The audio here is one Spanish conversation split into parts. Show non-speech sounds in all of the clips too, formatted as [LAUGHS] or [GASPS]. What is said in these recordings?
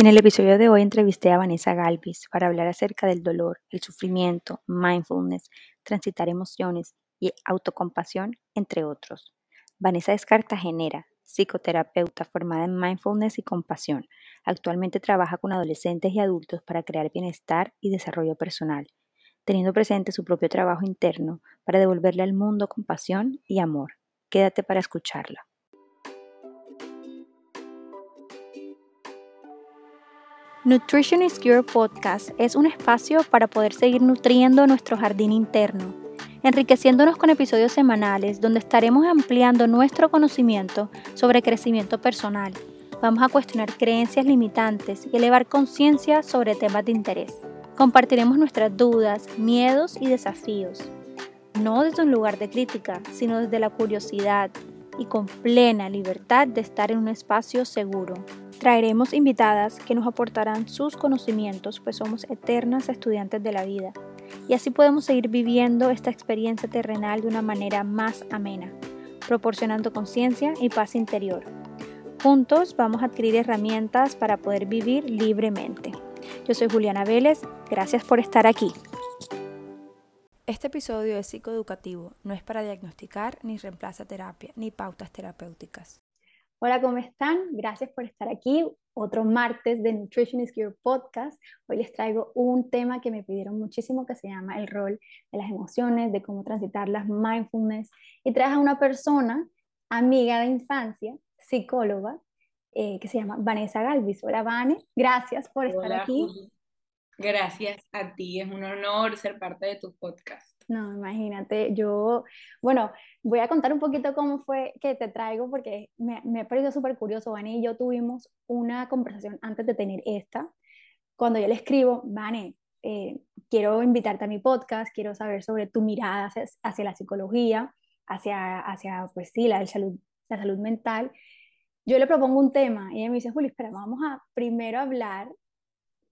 En el episodio de hoy entrevisté a Vanessa Galvis para hablar acerca del dolor, el sufrimiento, mindfulness, transitar emociones y autocompasión, entre otros. Vanessa es cartagenera, psicoterapeuta formada en mindfulness y compasión. Actualmente trabaja con adolescentes y adultos para crear bienestar y desarrollo personal, teniendo presente su propio trabajo interno para devolverle al mundo compasión y amor. Quédate para escucharla. Nutrition is Your Podcast es un espacio para poder seguir nutriendo nuestro jardín interno, enriqueciéndonos con episodios semanales donde estaremos ampliando nuestro conocimiento sobre crecimiento personal. Vamos a cuestionar creencias limitantes y elevar conciencia sobre temas de interés. Compartiremos nuestras dudas, miedos y desafíos, no desde un lugar de crítica, sino desde la curiosidad y con plena libertad de estar en un espacio seguro. Traeremos invitadas que nos aportarán sus conocimientos, pues somos eternas estudiantes de la vida, y así podemos seguir viviendo esta experiencia terrenal de una manera más amena, proporcionando conciencia y paz interior. Juntos vamos a adquirir herramientas para poder vivir libremente. Yo soy Juliana Vélez, gracias por estar aquí. Este episodio es psicoeducativo, no es para diagnosticar ni reemplaza terapia ni pautas terapéuticas. Hola, ¿cómo están? Gracias por estar aquí. Otro martes de Nutrition is Your Podcast. Hoy les traigo un tema que me pidieron muchísimo que se llama el rol de las emociones, de cómo transitar las mindfulness. Y traes a una persona, amiga de infancia, psicóloga, eh, que se llama Vanessa Galvis. Hola, Vane. Gracias por estar aquí. Gracias a ti. Es un honor ser parte de tu podcast. No, imagínate, yo, bueno, voy a contar un poquito cómo fue que te traigo porque me, me ha parecido súper curioso. Vane y yo tuvimos una conversación antes de tener esta. Cuando yo le escribo, Vane, eh, quiero invitarte a mi podcast, quiero saber sobre tu mirada hacia, hacia la psicología, hacia, hacia, pues sí, la salud, la salud mental. Yo le propongo un tema y ella me dice, Juli, espera, vamos a primero hablar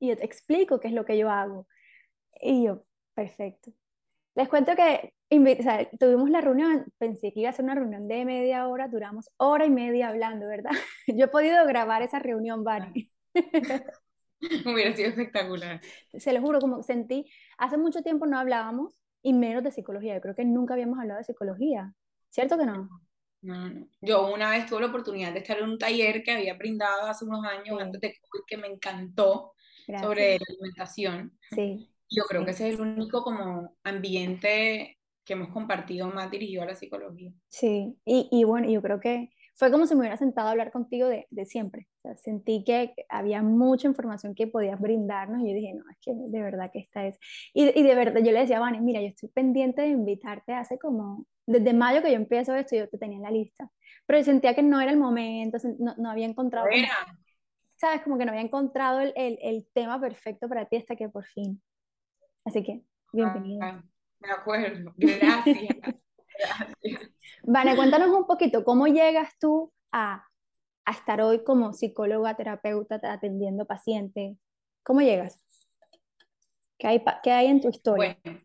y yo te explico qué es lo que yo hago. Y yo, perfecto. Les cuento que tuvimos la reunión, pensé que iba a ser una reunión de media hora, duramos hora y media hablando, ¿verdad? [LAUGHS] Yo he podido grabar esa reunión, Vani. [LAUGHS] Hubiera sido espectacular. Se lo juro, como sentí, hace mucho tiempo no hablábamos y menos de psicología. Yo creo que nunca habíamos hablado de psicología. ¿Cierto que no? No, no. Yo una vez tuve la oportunidad de estar en un taller que había brindado hace unos años antes de COVID que me encantó sobre la alimentación. Sí. Yo creo que ese es el único como ambiente que hemos compartido más dirigido a la psicología. Sí, y, y bueno, yo creo que fue como si me hubiera sentado a hablar contigo de, de siempre. O sea, sentí que había mucha información que podías brindarnos y yo dije, no, es que de verdad que esta es. Y, y de verdad, yo le decía a Vane, mira, yo estoy pendiente de invitarte hace como, desde mayo que yo empiezo esto, yo te tenía en la lista. Pero sentía que no era el momento, no, no había encontrado. Como, ¿Sabes? Como que no había encontrado el, el, el tema perfecto para ti hasta que por fin. Así que, bienvenida. Ah, de acuerdo, gracias. gracias. [LAUGHS] Vale, cuéntanos un poquito, ¿cómo llegas tú a, a estar hoy como psicóloga, terapeuta, atendiendo pacientes? ¿Cómo llegas? ¿Qué hay, ¿Qué hay en tu historia? Bueno,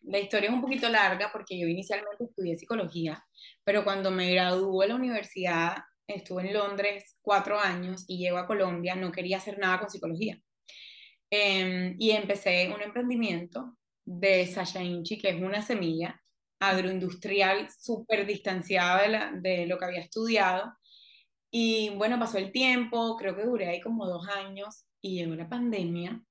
la historia es un poquito larga porque yo inicialmente estudié psicología, pero cuando me gradué de la universidad, estuve en Londres cuatro años y llego a Colombia, no quería hacer nada con psicología. Em, y empecé un emprendimiento de Sasha Inchi, que es una semilla agroindustrial súper distanciada de, de, lo que había estudiado. Y bueno, pasó el tiempo, creo que duré ahí como dos años y llegó la pandemia.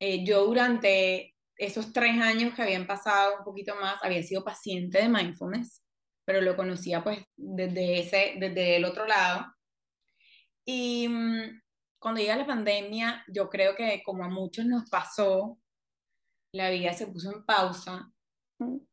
Eh, yo durante esos tres años que habían pasado, un poquito más, había sido paciente de mindfulness, pero lo conocía pues desde, ese, desde el otro lado. Y mm, cuando llega la pandemia, yo creo que como a muchos nos pasó, la vida se puso en pausa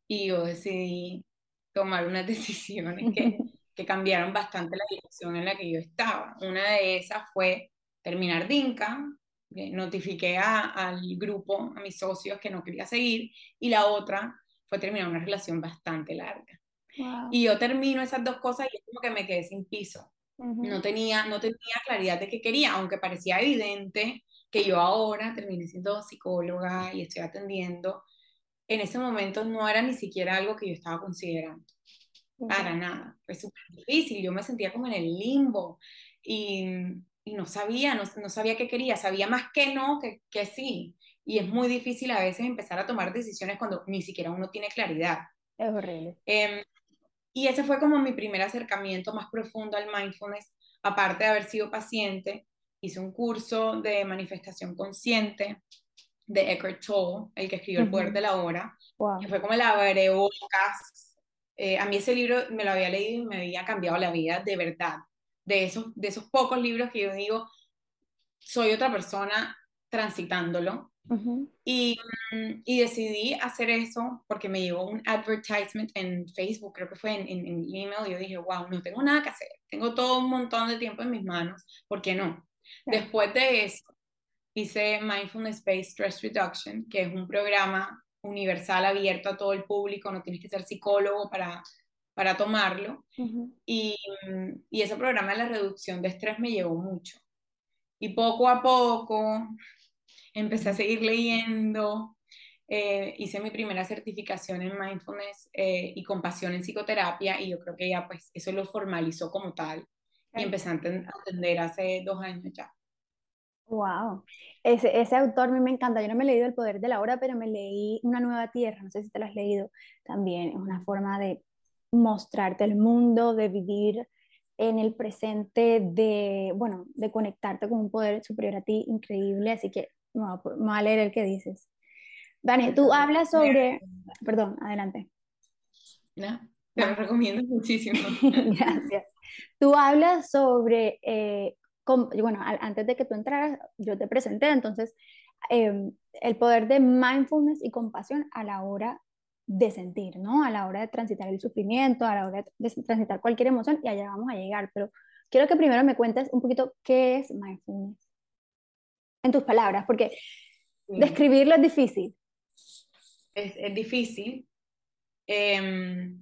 y yo decidí tomar unas [LAUGHS] decisiones que, que cambiaron bastante la dirección en la que yo estaba. Una de esas fue terminar DINCA, notifiqué a, al grupo, a mis socios que no quería seguir, y la otra fue terminar una relación bastante larga. Y yo termino esas dos cosas y es como que me quedé sin piso. No tenía, no tenía claridad de qué quería, aunque parecía evidente que yo ahora terminé siendo psicóloga y estoy atendiendo. En ese momento no era ni siquiera algo que yo estaba considerando. Para nada. Fue súper difícil. Yo me sentía como en el limbo. y, y no sabía, no, no, sabía qué quería, sabía más que no que, que sí. Y es muy difícil a veces empezar a tomar decisiones cuando ni siquiera uno tiene claridad. Es horrible. Eh, y ese fue como mi primer acercamiento más profundo al mindfulness, aparte de haber sido paciente. Hice un curso de manifestación consciente de Eckhart Tolle, el que escribió El Poder de la Hora, wow. que fue como el abrebocas. Eh, a mí ese libro me lo había leído y me había cambiado la vida de verdad. De esos, de esos pocos libros que yo digo, soy otra persona transitándolo. Y, mm, y, decidí hacer eso porque me llegó un advertisement en Facebook, creo que fue en, en, en, email, y yo dije, wow, no tengo nada que hacer, tengo todo un montón de tiempo en mis manos, ¿por qué no? Después de eso, hice Mindfulness Based Stress Reduction, que es un programa universal abierto a todo el público, no tienes que ser psicólogo para, para tomarlo. y, y, ese programa de la reducción de estrés me llevó mucho. Y poco a poco empecé a seguir leyendo, eh, hice mi primera certificación en mindfulness eh, y compasión en psicoterapia y yo creo que ya pues eso lo formalizó como tal y empecé a entender hace dos años ya. Wow, ese, ese autor a mí me encanta. Yo no me he leído El Poder de la Hora, pero me leí Una Nueva Tierra. No sé si te lo has leído también. Es una forma de mostrarte el mundo, de vivir en el presente, de, bueno, de conectarte con un poder superior a ti increíble. Así que me voy a leer el que dices. Dani, tú hablas sobre... Perdón, adelante. No, te lo recomiendo [LAUGHS] muchísimo. [LAUGHS] Gracias. Tú hablas sobre eh, bueno, antes de que tú entraras, yo te presenté, entonces, em, el poder de mindfulness y compasión a la hora de sentir, ¿no? A la hora de transitar el sufrimiento, a la hora de transitar cualquier emoción, y allá vamos a llegar, pero quiero que primero me cuentes un poquito qué es mindfulness, en tus palabras, porque describirlo es difícil. Es, es difícil. Eh,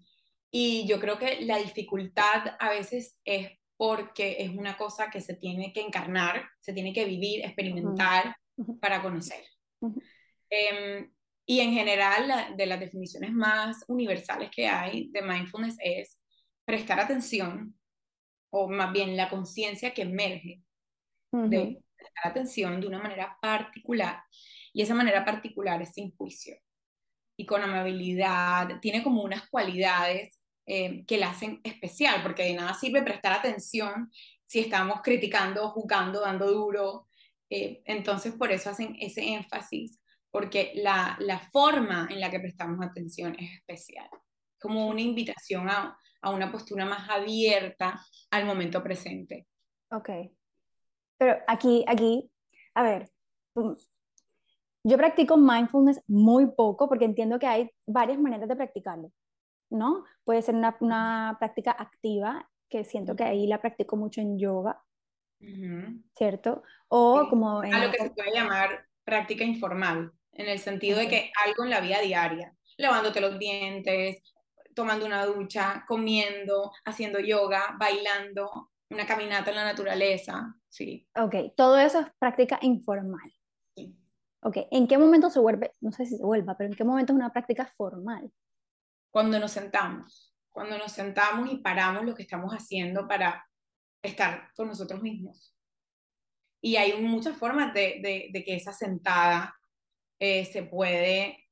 y yo creo que la dificultad a veces es porque es una cosa que se tiene que encarnar, se tiene que vivir, experimentar para conocer. Em, y en general, de las definiciones más universales que hay de mindfulness es prestar atención, o más bien la conciencia que emerge de prestar atención de una manera particular. Y esa manera particular es sin juicio y con amabilidad, tiene como unas cualidades eh, que la hacen especial, porque de nada sirve prestar atención si estamos criticando, jugando, dando duro. Eh, entonces, por eso hacen ese énfasis, porque la, la, forma en la que prestamos atención es especial, como una invitación a, a una postura más abierta al momento presente. Ok. Pero aquí, aquí, a ver, yo practico mindfulness muy poco porque entiendo que hay varias maneras de practicarlo. ¿no? Puede ser una, una práctica activa, que siento que ahí la practico mucho en yoga, ¿cierto? O como... En a lo que se puede llamar práctica informal, en el sentido de que algo en la vida diaria, lavándote los dientes, tomando una ducha, comiendo, haciendo yoga, bailando, una caminata en la naturaleza, sí. Ok, todo eso es práctica informal. Sí. Ok, ¿en qué momento se vuelve, no sé si se vuelva, pero en qué momento es una práctica formal? cuando nos sentamos, cuando nos sentamos y paramos lo que estamos haciendo para estar con nosotros mismos. Y hay muchas formas de, de, que esa sentada eh, se puede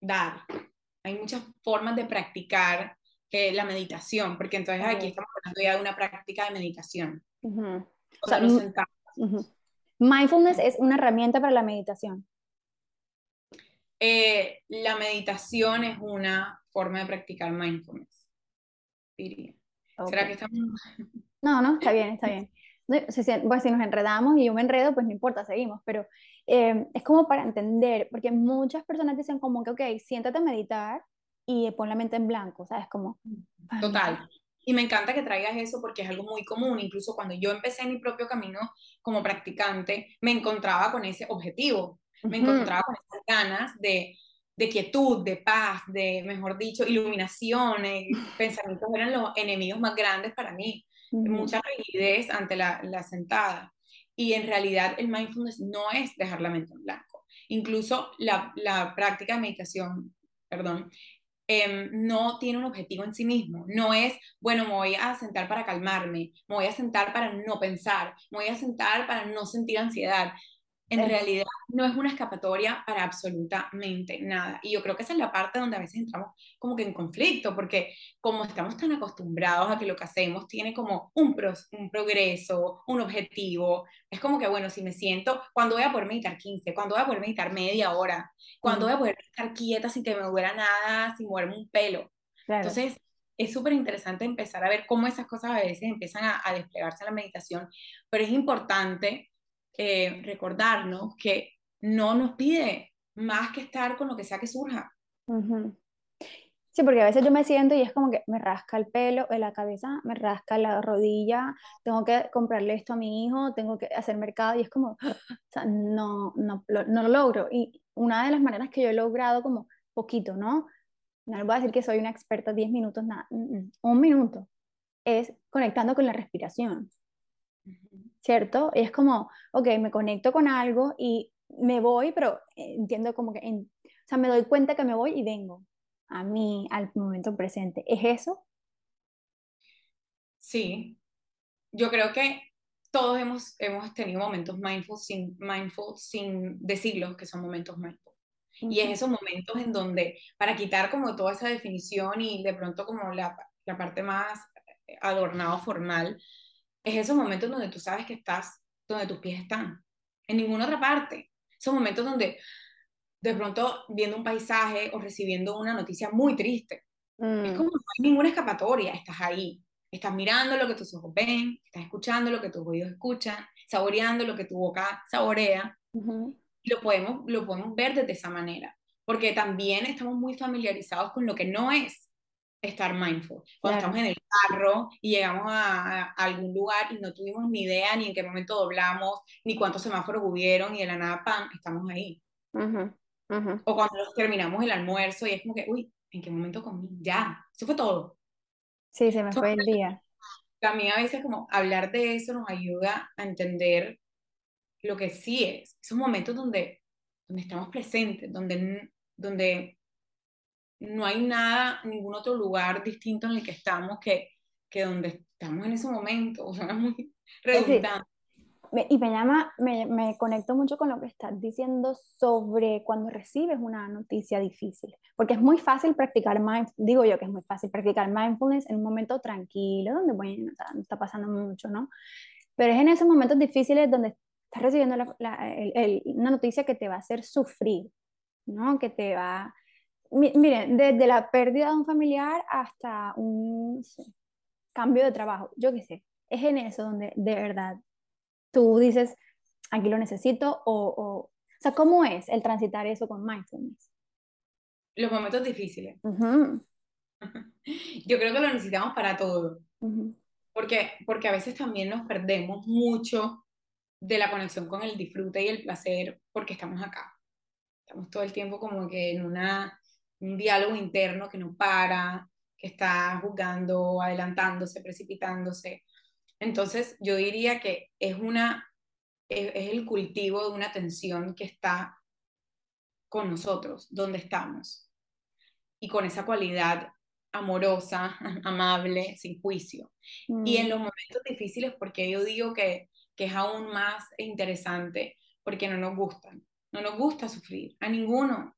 dar. Hay muchas formas de practicar eh, la meditación, porque entonces aquí estamos hablando ya de una práctica de meditación. O sea, nos sentamos. Mindfulness es una herramienta para la meditación. Eh, la meditación es una forma de practicar mindfulness, diría. ¿Será que estamos...? [LAUGHS] No, no, está bien, está bien. Bueno, si nos enredamos y yo me enredo, pues no importa, seguimos, pero eh, es como para entender, porque muchas personas dicen como que, ok, siéntate a meditar y pon la mente en blanco, ¿sabes? Como... Total. Y me encanta que traigas eso porque es algo muy común. Incluso cuando yo empecé mi propio camino como practicante, me encontraba con ese objetivo. Me encontraba con esas ganas de de quietud, de paz, de, mejor dicho, iluminación, eh, [LAUGHS] pensamientos eran los enemigos más grandes para mí, mucha rigidez ante la, la, sentada. Y en realidad el mindfulness no es dejar la mente en blanco. Incluso la, la práctica de meditación, perdón, em, no tiene un objetivo en sí mismo. No es, bueno, me voy a sentar para calmarme, me voy a sentar para no pensar, me voy a sentar para no sentir ansiedad en realidad no es una escapatoria para absolutamente nada. Y yo creo que esa es la parte donde a veces entramos como que en conflicto, porque como estamos tan acostumbrados a que lo que hacemos tiene como un, un progreso, un objetivo, es como que, bueno, si me siento, cuando voy a poder meditar 15, cuando voy a poder meditar media hora, cuando voy a poder estar quieta sin que me duela nada, sin moverme un pelo. Entonces, es súper interesante empezar a ver cómo esas cosas a veces empiezan a, a desplegarse en la meditación, pero es importante eh, recordarnos que no nos pide más que estar con lo que sea que surja. Sí, porque a veces yo me siento y es como que me rasca el pelo en la cabeza, me rasca la rodilla, tengo que comprarle esto a mi hijo, tengo que hacer mercado y es como, [GASPS] no, no, no lo logro. Y una de las maneras que yo he logrado como poquito, ¿no? No les voy a decir que soy una experta 10 minutos, nada, un minuto, es conectando con la respiración. ¿Cierto? es como, ok, me conecto con algo y me voy, pero entiendo como que, o sea, me doy cuenta que me voy y vengo a mí, al momento presente. ¿Es eso? Sí, yo creo que todos hemos, hemos tenido momentos mindful sin, mindful sin decirlo que son momentos mindful. Y es esos momentos en donde, para quitar como toda esa definición y de pronto como la, la parte más adornado formal, es esos momentos donde tú sabes que estás donde tus pies están, en ninguna otra parte. Esos momentos donde de pronto viendo un paisaje o recibiendo una noticia muy triste, es mm. como no hay ninguna escapatoria, estás ahí, estás mirando lo que tus ojos ven, estás escuchando lo que tus oídos escuchan, saboreando lo que tu boca saborea, y lo podemos, lo podemos ver desde esa manera, porque también estamos muy familiarizados con lo que no es estar mindful. Cuando estamos en el carro y llegamos a, algún lugar y no tuvimos ni idea ni en qué momento doblamos, ni cuántos semáforos hubieron y de la nada, ¡pam!, estamos ahí. O cuando terminamos el almuerzo y es como que, uy, ¿en qué momento comí? Ya, eso fue todo. Sí, se me fue el día. También a veces como hablar de eso nos ayuda a entender lo que sí es, esos momentos donde, donde estamos presentes, donde, donde no hay nada, ningún otro lugar distinto en el que estamos que, que donde estamos en ese momento. [LAUGHS] O sea, es muy redundante. y me llama, me, me, conecto mucho con lo que estás diciendo sobre cuando recibes una noticia difícil, porque es muy fácil practicar mindfulness, digo yo que es muy fácil practicar mindfulness en un momento tranquilo, donde bueno, no está pasando mucho, ¿no? Pero es en esos momentos difíciles donde estás recibiendo una noticia que te va a hacer sufrir, ¿no? Que te va, miren, desde la pérdida de un familiar hasta un cambio de trabajo, yo qué sé, es en eso donde de verdad tú dices, aquí lo necesito, o, o, sea, ¿cómo es el transitar eso con mindfulness? Los momentos difíciles. [LAUGHS] Yo creo que lo necesitamos para todo, porque, porque a veces también nos perdemos mucho de la conexión con el disfrute y el placer porque estamos acá. Estamos todo el tiempo como que en una un diálogo interno que no para, que está jugando, adelantándose, precipitándose. Entonces, yo diría que es, una, es, el cultivo de una tensión que está con nosotros, donde estamos, y con esa cualidad amorosa, [LAUGHS] amable, sin juicio. Y en mm. los momentos difíciles, porque yo digo que, que es aún más interesante, porque no nos gustan, no nos gusta sufrir, a ninguno,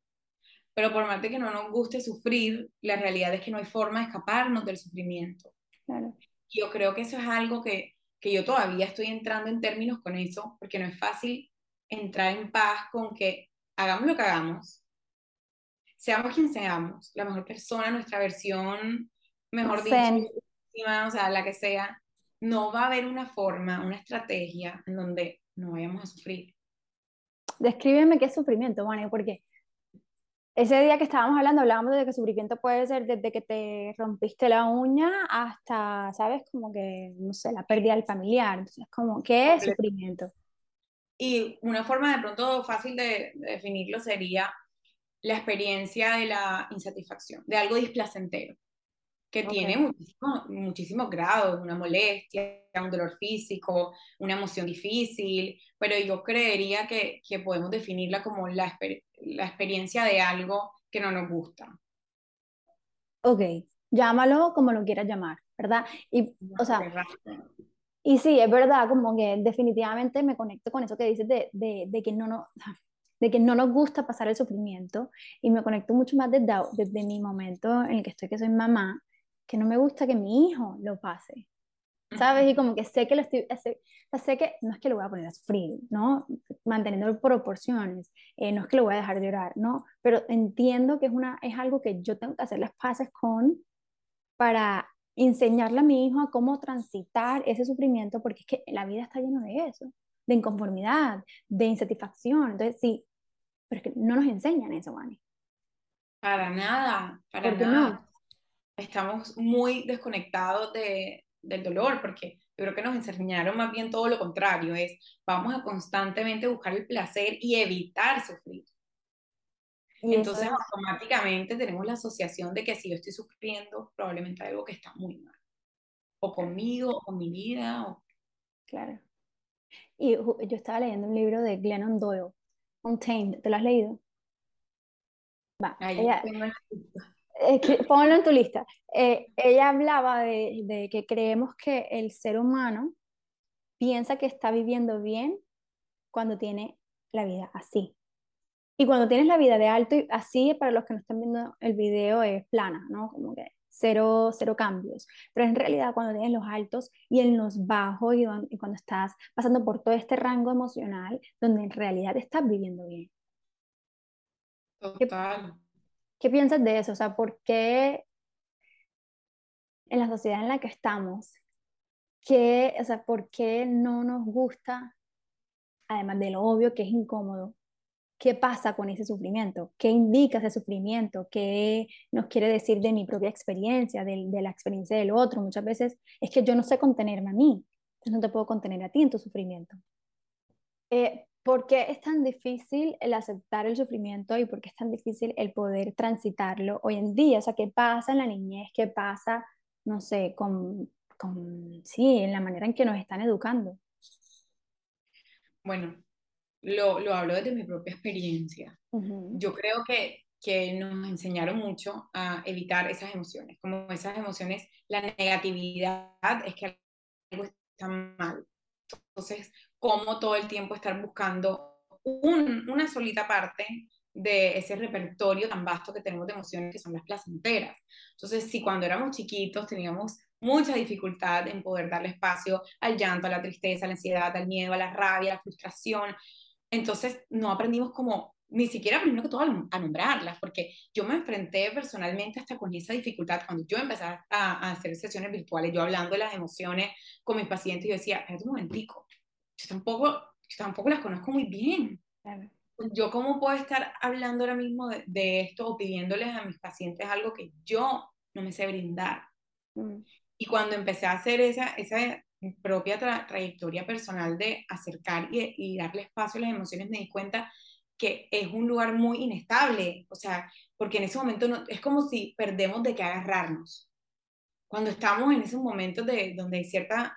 pero por más de que no nos guste sufrir, la realidad es que no hay forma de escaparnos del sufrimiento. Claro. Yo creo que eso es algo que, que yo todavía estoy entrando en términos con eso, porque no es fácil entrar en paz con que hagamos lo que hagamos, seamos quien seamos, la mejor persona, nuestra versión, mejor dicho, o sea, la que sea, no va a haber una forma, una estrategia en donde no vayamos a sufrir. Descríbeme qué es sufrimiento, Vane, porque ese día que estábamos hablando, hablábamos de que sufrimiento puede ser desde que te rompiste la uña hasta, ¿sabes? Como que, no sé, la pérdida del familiar. Entonces, como, ¿qué es sufrimiento? Y una forma de pronto fácil de, definirlo sería la experiencia de la insatisfacción, de algo displacentero, que tiene muchísimos muchísimo grados, una molestia, un dolor físico, una emoción difícil, pero yo creería que, que podemos definirla como la, experiencia la experiencia de algo que no nos gusta. Ok, llámalo como lo quieras llamar, ¿verdad? Y, o sea, y sí, es verdad, como que definitivamente me conecto con eso que dices de, de, de que no, no, de que no nos gusta pasar el sufrimiento y me conecto mucho más desde, desde mi momento en el que estoy, que soy mamá, que no me gusta que mi hijo lo pase, ¿sabes? Y como que sé que lo estoy, sé, sé que no es que lo voy a poner a sufrir, ¿no? Manteniendo proporciones, eh, no es que lo voy a dejar de llorar, ¿no? Pero entiendo que es, una, es algo que yo tengo que hacer las paces con para enseñarle a mi hijo a cómo transitar ese sufrimiento, porque es que la vida está llena de eso, de inconformidad, de insatisfacción. Entonces, sí, pero es que no nos enseñan eso, Vani. Para nada, para nada. No? Estamos muy desconectados de, del dolor, porque yo creo que nos enseñaron más bien todo lo contrario, es vamos a constantemente buscar el placer y evitar sufrir. Entonces automáticamente tenemos la asociación de que si yo estoy sufriendo, probablemente algo que está muy mal. O conmigo, o con mi vida. O... Claro. Y yo estaba leyendo un libro de Glennon Doyle, Untamed. ¿Te lo has leído? Va. ella, ponlo en tu lista. Eh, ella hablaba de, de que creemos que el ser humano piensa que está viviendo bien cuando tiene la vida así. Y cuando tienes la vida de alto, así para los que no están viendo el video es plana, ¿no? Como que cero, cero cambios. Pero en realidad cuando tienes los altos y en los bajos y, cuando estás pasando por todo este rango emocional, donde en realidad estás viviendo bien. Total. ¿Qué, piensas de eso? O sea, ¿por qué en la sociedad en la que estamos, qué, o sea, por qué no nos gusta, además de lo obvio que es incómodo, qué pasa con ese sufrimiento, qué indica ese sufrimiento, qué nos quiere decir de mi propia experiencia, de, la experiencia del otro. Muchas veces es que yo no sé contenerme a mí, entonces no te puedo contener a ti en tu sufrimiento. Eh, ¿Por qué es tan difícil el aceptar el sufrimiento y por qué es tan difícil el poder transitarlo hoy en día? O sea, ¿qué pasa en la niñez? ¿Qué pasa, no sé, con, con sí, en la manera en que nos están educando? Bueno, lo, lo hablo desde mi propia experiencia. Yo creo que, que nos enseñaron mucho a evitar esas emociones, como esas emociones, la negatividad es que algo está mal. Entonces, ¿cómo todo el tiempo estar buscando un, una solita parte de ese repertorio tan vasto que tenemos de emociones que son las placenteras. Entonces, si cuando éramos chiquitos teníamos mucha dificultad en poder darle espacio al llanto, a la tristeza, a la ansiedad, al miedo, a la rabia, a la frustración, entonces no aprendimos como, ni siquiera primero que todo a nombrarlas, porque yo me enfrenté personalmente hasta con esa dificultad cuando yo empecé a, a, hacer sesiones virtuales, yo hablando de las emociones con mis pacientes, yo decía, espérate un momentico, yo tampoco, yo tampoco las conozco muy bien. Yo cómo puedo estar hablando ahora mismo de, de, esto o pidiéndoles a mis pacientes algo que yo no me sé brindar. Mm. Y cuando empecé a hacer esa, esa propia trayectoria personal de acercar y, darle espacio a las emociones, me di cuenta que es un lugar muy inestable, o sea, porque en ese momento no, es como si perdemos de qué agarrarnos. Cuando estamos en esos momentos de, donde hay cierta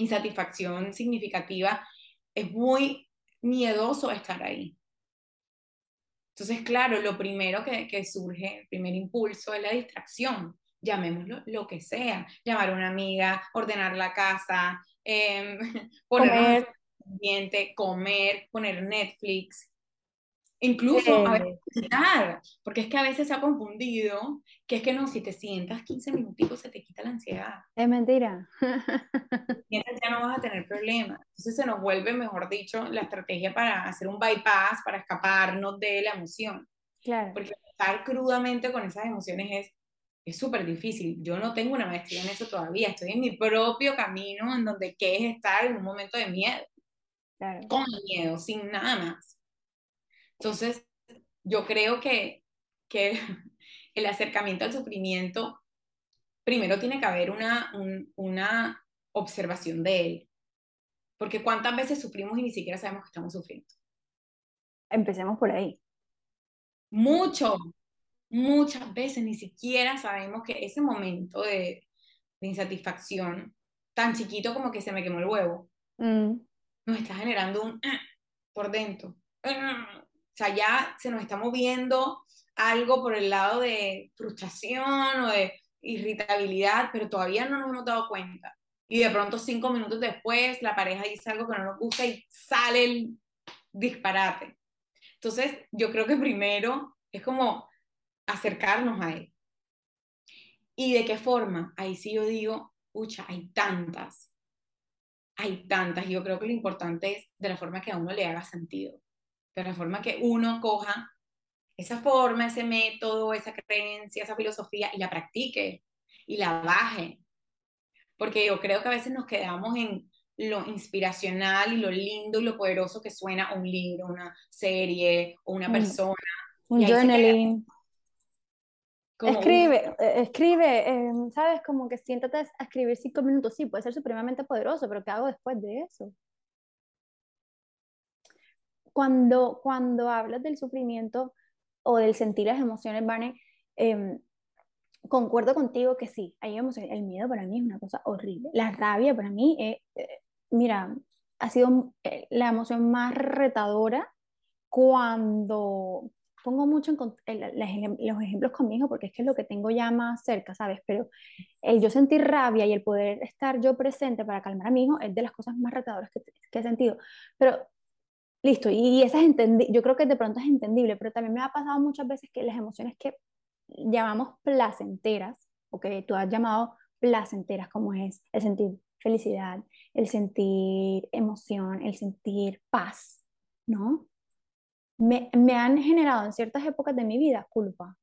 insatisfacción significativa, es muy miedoso estar ahí. Entonces, claro, lo primero que, que surge, el primer impulso es la distracción llamémoslo lo que sea, llamar a una amiga, ordenar la casa, [LAUGHS] eh, poner comer. comer, poner Netflix, incluso a veces, porque es que a veces se ha confundido que es que no, si te sientas 15 minutitos se te quita la ansiedad. Es mentira. ya no vas a tener problemas. Entonces se nos vuelve, mejor dicho, la estrategia para hacer un bypass, para escaparnos de la emoción. Claro. Porque estar crudamente con esas emociones es es súper difícil. Yo no tengo una maestría en eso todavía. Estoy en mi propio camino en donde qué es estar en un momento de miedo. Con miedo, sin nada más. Entonces, yo creo que, que [LAUGHS] el acercamiento al sufrimiento, primero tiene que haber una, una observación de él. Porque cuántas veces sufrimos y ni siquiera sabemos que estamos sufriendo. Empecemos por ahí. Mucho, muchas veces ni siquiera sabemos que ese momento de, insatisfacción, tan chiquito como que se me quemó el huevo, mm. nos está generando un por dentro. O sea, ya se nos está moviendo algo por el lado de frustración o de irritabilidad, pero todavía no nos hemos dado cuenta. Y de pronto cinco minutos después la pareja dice algo que no nos gusta y sale el disparate. Entonces, yo creo que primero es como acercarnos a él. ¿Y de qué forma? Ahí sí yo digo, pucha, hay tantas, hay tantas. Yo creo que lo importante es de la forma que a uno le haga sentido, de la forma que uno coja esa forma, ese método, esa creencia, esa filosofía y la practique y la baje. Porque yo creo que a veces nos quedamos en lo inspiracional y lo lindo y lo poderoso que suena un libro, una serie o una persona. Un journaling. Escribe, eh, escribe, em, ¿sabes? Como que siéntate a escribir cinco minutos, sí, puede ser supremamente poderoso, pero ¿qué hago después de eso? Cuando, cuando hablas del sufrimiento o del sentir las emociones, Vane, em, concuerdo contigo que sí, hay emociones. El miedo para mí es una cosa horrible. La rabia para mí, eh, eh, mira, ha sido la emoción más retadora cuando pongo mucho en, los ejemplos con mi hijo porque es que es lo que tengo ya más cerca, ¿sabes? Pero el yo sentir rabia y el poder estar yo presente para calmar a mi hijo es de las cosas más retadoras que, que he sentido. Pero listo, y esa es yo creo que de pronto es entendible, pero también me ha pasado muchas veces que las emociones que llamamos placenteras, o que tú has llamado placenteras, como es el sentir felicidad, el sentir emoción, el sentir paz, ¿no? me, me, han generado en ciertas épocas de mi vida culpa.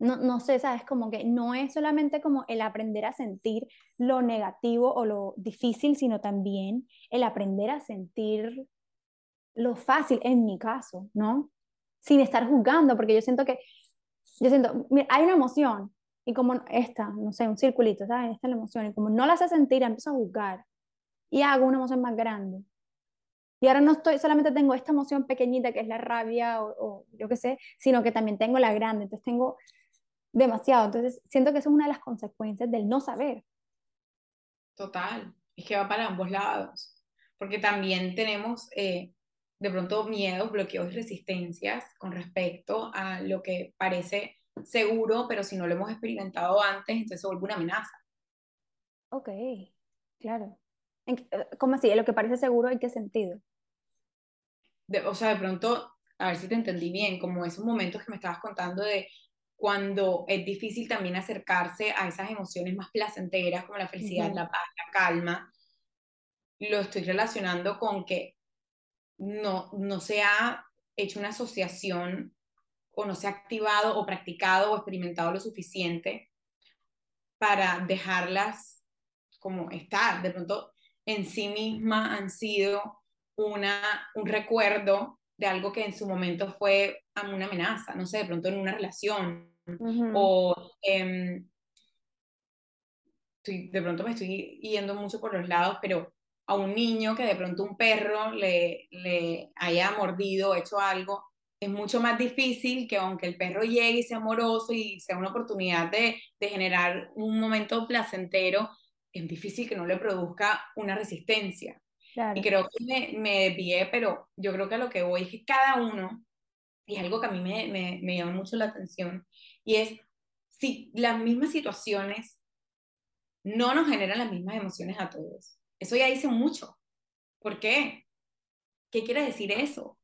No, no sé, sabes, como que no es solamente como el aprender a sentir lo negativo o lo difícil, sino también el aprender a sentir lo fácil, en mi caso, ¿no? Sin estar juzgando, porque yo siento que, yo siento, mira, hay una emoción, y como esta, no sé, un circulito, ¿sabes? Esta es la emoción, y como no la hace sentir, empiezo a juzgar, y hago una emoción más grande. Y ahora no estoy, solamente tengo esta emoción pequeñita que es la rabia o, yo qué sé, sino que también tengo la grande, entonces tengo demasiado. Entonces siento que eso es una de las consecuencias del no saber. Total, es que va para ambos lados, porque también tenemos eh, de pronto miedos, bloqueos y resistencias con respecto a lo que parece seguro, pero si no lo hemos experimentado antes, entonces se vuelve una amenaza. Ok, claro. ¿Cómo así? ¿Lo que parece seguro en qué sentido? o sea, de pronto, a ver si te entendí bien, como esos momentos que me estabas contando de cuando es difícil también acercarse a esas emociones más placenteras como la felicidad, la paz, la calma, lo estoy relacionando con que no, no se ha hecho una asociación o no se ha activado o practicado o experimentado lo suficiente para dejarlas como estar. De pronto en sí misma han sido una, un recuerdo de algo que en su momento fue una amenaza, no sé, de pronto en una relación o em, de pronto me estoy yendo mucho por los lados, pero a un niño que de pronto un perro le, le haya mordido, hecho algo, es mucho más difícil que aunque el perro llegue y sea amoroso y sea una oportunidad de, de generar un momento placentero, es difícil que no le produzca una resistencia. Y creo que me, me desvié, pero yo creo que a lo que voy es que cada uno, y algo que a mí me, me, me llama mucho la atención, y es si las mismas situaciones no nos generan las mismas emociones a todos. Eso ya dice mucho. ¿Por qué? ¿Qué quiere decir eso?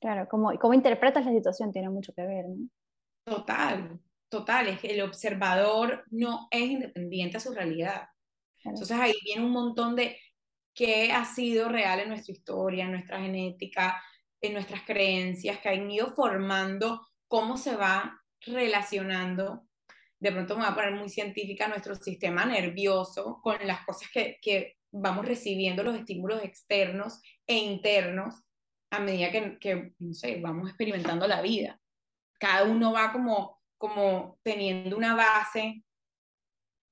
Claro, como cómo interpretas la situación tiene mucho que ver, ¿no? Total, total. Es que el observador no es independiente a su realidad. Entonces ahí viene un montón de qué ha sido real en nuestra historia, en nuestra genética, en nuestras creencias, que han ido formando cómo se va relacionando, de pronto me voy a poner muy científica, nuestro sistema nervioso con las cosas que, que vamos recibiendo, los estímulos externos e internos a medida que, que, no sé, vamos experimentando la vida. Cada uno va como, como teniendo una base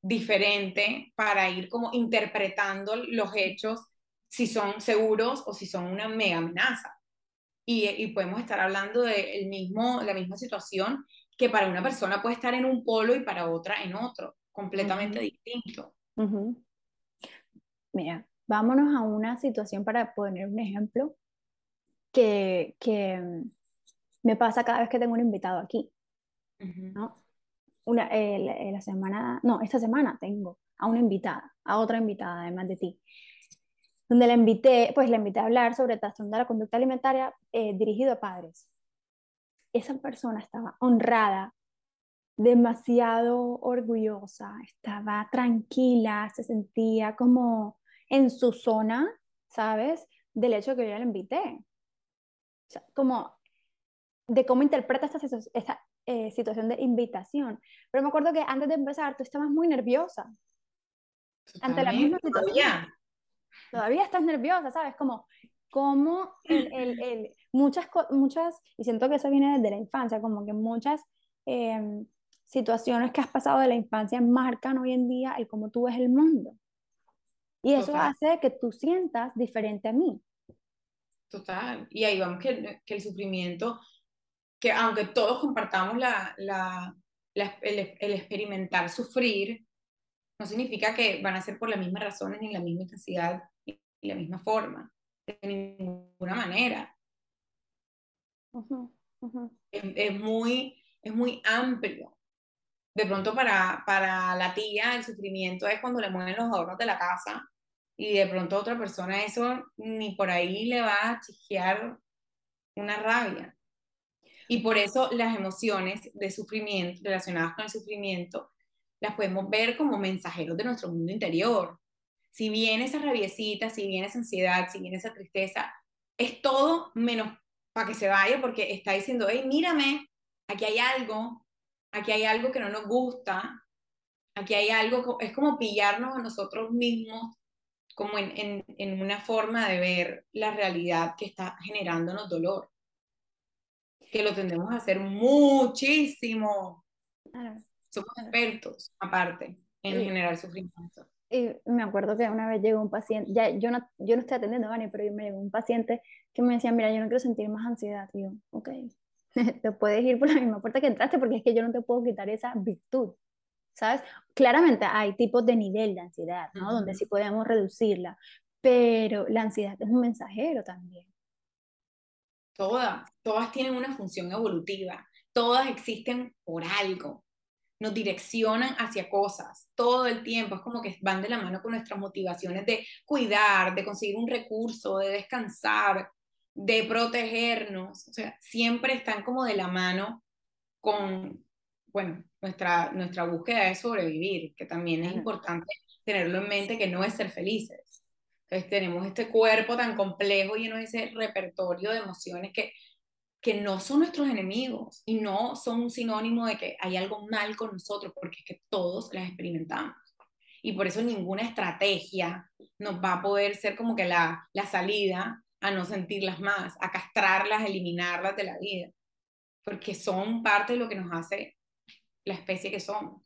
diferente para ir como interpretando los hechos si son seguros o si son una mega amenaza. Y, y podemos estar hablando de el mismo, la misma situación que para una persona puede estar en un polo y para otra en otro, completamente distinto. Mira, vámonos a una situación para poner un ejemplo que, que me pasa cada vez que tengo un invitado aquí, ¿no? Una, la semana, no, esta semana tengo a una invitada, a otra invitada además de ti, donde la invité, pues la invité a hablar sobre trastorno de la conducta alimentaria eh, dirigido a padres. Esa persona estaba honrada, demasiado orgullosa, estaba tranquila, se sentía como en su zona, ¿sabes? Del hecho de que yo la invité. O sea, como de cómo interpreta esta, esta eh, situación de invitación. Pero me acuerdo que antes de empezar tú estabas muy nerviosa. Ante la misma situación. Todavía. Todavía estás nerviosa, ¿sabes? Como, como el, el, el, muchas, muchas, y siento que eso viene desde la infancia, como que muchas em, situaciones que has pasado de la infancia marcan hoy en día el cómo tú ves el mundo. Y eso hace que tú sientas diferente a mí. Total. Y ahí vamos que, que el sufrimiento que aunque todos compartamos la, la, el, el, experimentar sufrir, no significa que van a ser por las mismas razones, ni la misma intensidad, ni la misma forma, de ninguna manera. Es, muy, es muy amplio. De pronto para, para la tía el sufrimiento es cuando le mueven los adornos de la casa y de pronto a otra persona eso ni por ahí le va a chijear una rabia. Y por eso las emociones de sufrimiento, relacionadas con el sufrimiento, las podemos ver como mensajeros de nuestro mundo interior. Si viene esa rabiecita, si viene esa ansiedad, si viene esa tristeza, es todo menos para que se vaya porque está diciendo, hey, mírame, aquí hay algo, aquí hay algo que no nos gusta, aquí hay algo, es como pillarnos a nosotros mismos como en, en, en una forma de ver la realidad que está generándonos dolor que lo tendemos a hacer muchísimo. Somos expertos, aparte, en generar sufrimiento. Y me acuerdo que una vez llegó un paciente, ya yo no, yo no estoy atendiendo a pero me llegó un paciente que me decía, mira, yo no quiero sentir más ansiedad. Y yo, ok, [LAUGHS] te puedes ir por la misma puerta que entraste porque es que yo no te puedo quitar esa virtud. ¿Sabes? Claramente hay tipos de nivel de ansiedad, ¿no? Donde sí podemos reducirla, pero la ansiedad es un mensajero también. Todas, todas tienen una función evolutiva, todas existen por algo, nos direccionan hacia cosas todo el tiempo, es como que van de la mano con nuestras motivaciones de cuidar, de conseguir un recurso, de descansar, de protegernos, o sea, siempre están como de la mano con, bueno, nuestra, nuestra búsqueda de sobrevivir, que también es importante tenerlo en mente que no es ser felices. Entonces tenemos este cuerpo tan complejo lleno de ese repertorio de emociones que, que no son nuestros enemigos y no son un sinónimo de que hay algo mal con nosotros, porque es que todos las experimentamos. Y por eso ninguna estrategia nos va a poder ser como que la, la salida a no sentirlas más, a castrarlas, a eliminarlas de la vida, porque son parte de lo que nos hace la especie que somos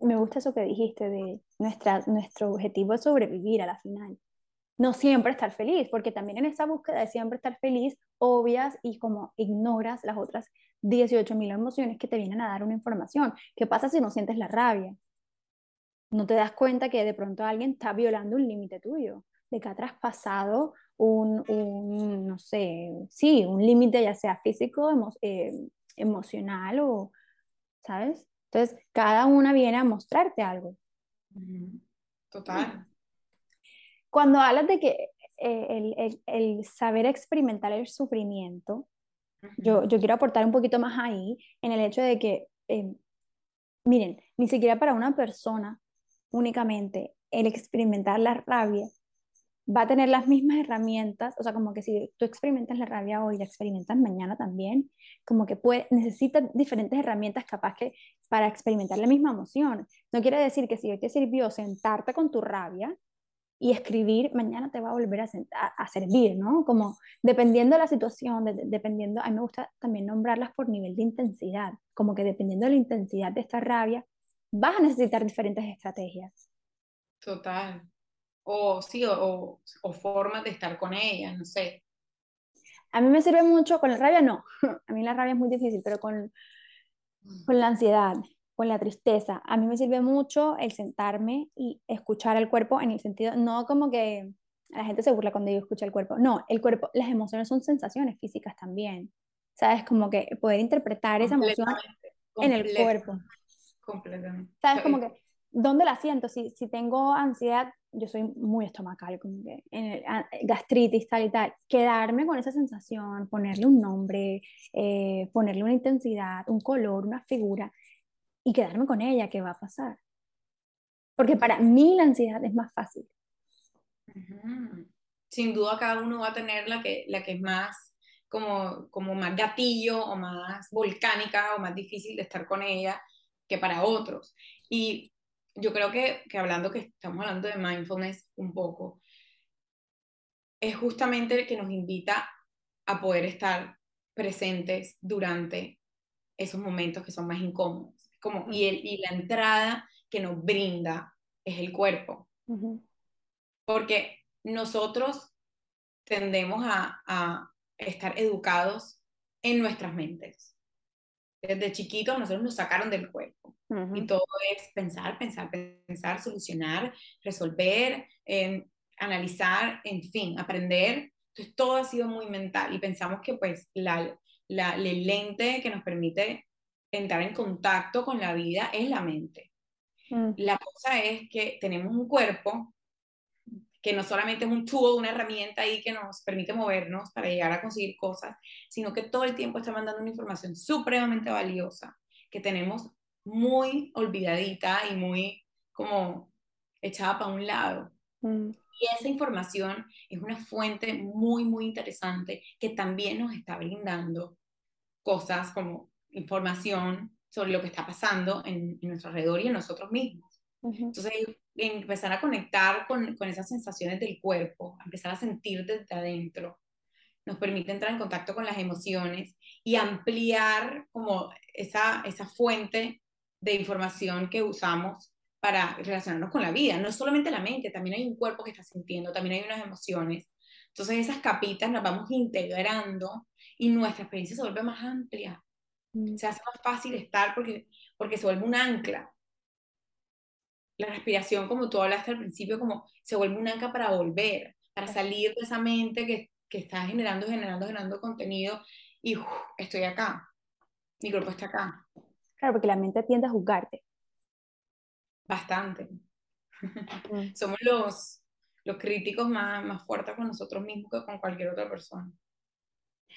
me gusta eso que dijiste de nuestra, nuestro objetivo es sobrevivir a la final. No siempre estar feliz, porque también en esa búsqueda de siempre estar feliz, obvias y como ignoras las otras 18.000 emociones que te vienen a dar una información. ¿Qué pasa si no sientes la rabia? No te das cuenta que de pronto alguien está violando un límite tuyo, de que ha traspasado un, un no sé, sí, un límite ya sea físico, eh, emocional o, ¿sabes? Entonces, cada una viene a mostrarte algo. Total. Cuando hablas de que eh, el, el, el, saber experimentar el sufrimiento, yo, yo, quiero aportar un poquito más ahí en el hecho de que, eh, miren, ni siquiera para una persona únicamente el experimentar la rabia va a tener las mismas herramientas, o sea, como que si tú experimentas la rabia hoy, la experimentas mañana también, como que puede, necesitas diferentes herramientas capaz que para experimentar la misma emoción. No quiere decir que si hoy te sirvió sentarte con tu rabia y escribir, mañana te va a volver a, a, servir, ¿no? Como dependiendo de la situación, dependiendo, a mí me gusta también nombrarlas por nivel de intensidad, como que dependiendo de la intensidad de esta rabia, vas a necesitar diferentes estrategias. Total o sí, o, o, formas de estar con ella, no sé. A mí me sirve mucho, con la rabia no, [LAUGHS] a mí la rabia es muy difícil, pero con, con la ansiedad, con la tristeza, a mí me sirve mucho el sentarme y escuchar al cuerpo en el sentido, no como que la gente se burla cuando yo escucho el cuerpo, no, el cuerpo, las emociones son sensaciones físicas también. ¿sabes? Como que poder interpretar esa emoción en el cuerpo. Completamente. ¿Sabes? Como que, ¿dónde la siento? Si, si tengo ansiedad, yo soy muy estomacal, como que en gastritis, tal y tal. Quedarme con esa sensación, ponerle un nombre, eh, ponerle una intensidad, un color, una figura, y quedarme con ella, ¿qué va a pasar? Porque para mí la ansiedad es más fácil. Sin duda cada uno va a tener la que, la que es más como, como más gatillo o más volcánica o más difícil de estar con ella que para otros. Y yo creo que, que hablando que estamos hablando de mindfulness un poco, es justamente el que nos invita a poder estar presentes durante esos momentos que son más incómodos. Como, y, el, y la entrada que nos brinda es el cuerpo. Porque nosotros tendemos a, a, estar educados en nuestras mentes. Desde chiquitos nosotros nos sacaron del cuerpo y todo es pensar, pensar, pensar, solucionar, resolver, eh, analizar, en fin, aprender. Entonces todo ha sido muy mental y pensamos que pues la, la, el lente que nos permite entrar en contacto con la vida es la mente. Mm. La cosa es que tenemos un cuerpo que no solamente es un tubo, una herramienta ahí que nos permite movernos para llegar a conseguir cosas, sino que todo el tiempo está mandando una información supremamente valiosa que tenemos muy olvidadita y muy como echada para un lado. Mm. Y esa información es una fuente muy, muy interesante que también nos está brindando cosas como información sobre lo que está pasando en, en nuestro alrededor y en nosotros mismos. Entonces, empezar a conectar con, con, esas sensaciones del cuerpo, empezar a sentir desde adentro, nos permite entrar en contacto con las emociones y ampliar como esa, esa fuente de información que usamos para relacionarnos con la vida. No es solamente la mente, también hay un cuerpo que está sintiendo, también hay unas emociones. Entonces esas capitas las vamos integrando y nuestra experiencia se vuelve más amplia. Mm. Se hace más fácil estar porque, porque se vuelve un ancla la respiración, como tú hablaste al principio, como se vuelve un ancla para volver, para salir de esa mente que, que está generando, generando, generando contenido y estoy acá, mi cuerpo está acá. Claro, porque la mente tiende a juzgarte. Bastante. [LAUGHS] Somos los, los críticos más, más fuertes con nosotros mismos que con cualquier otra persona.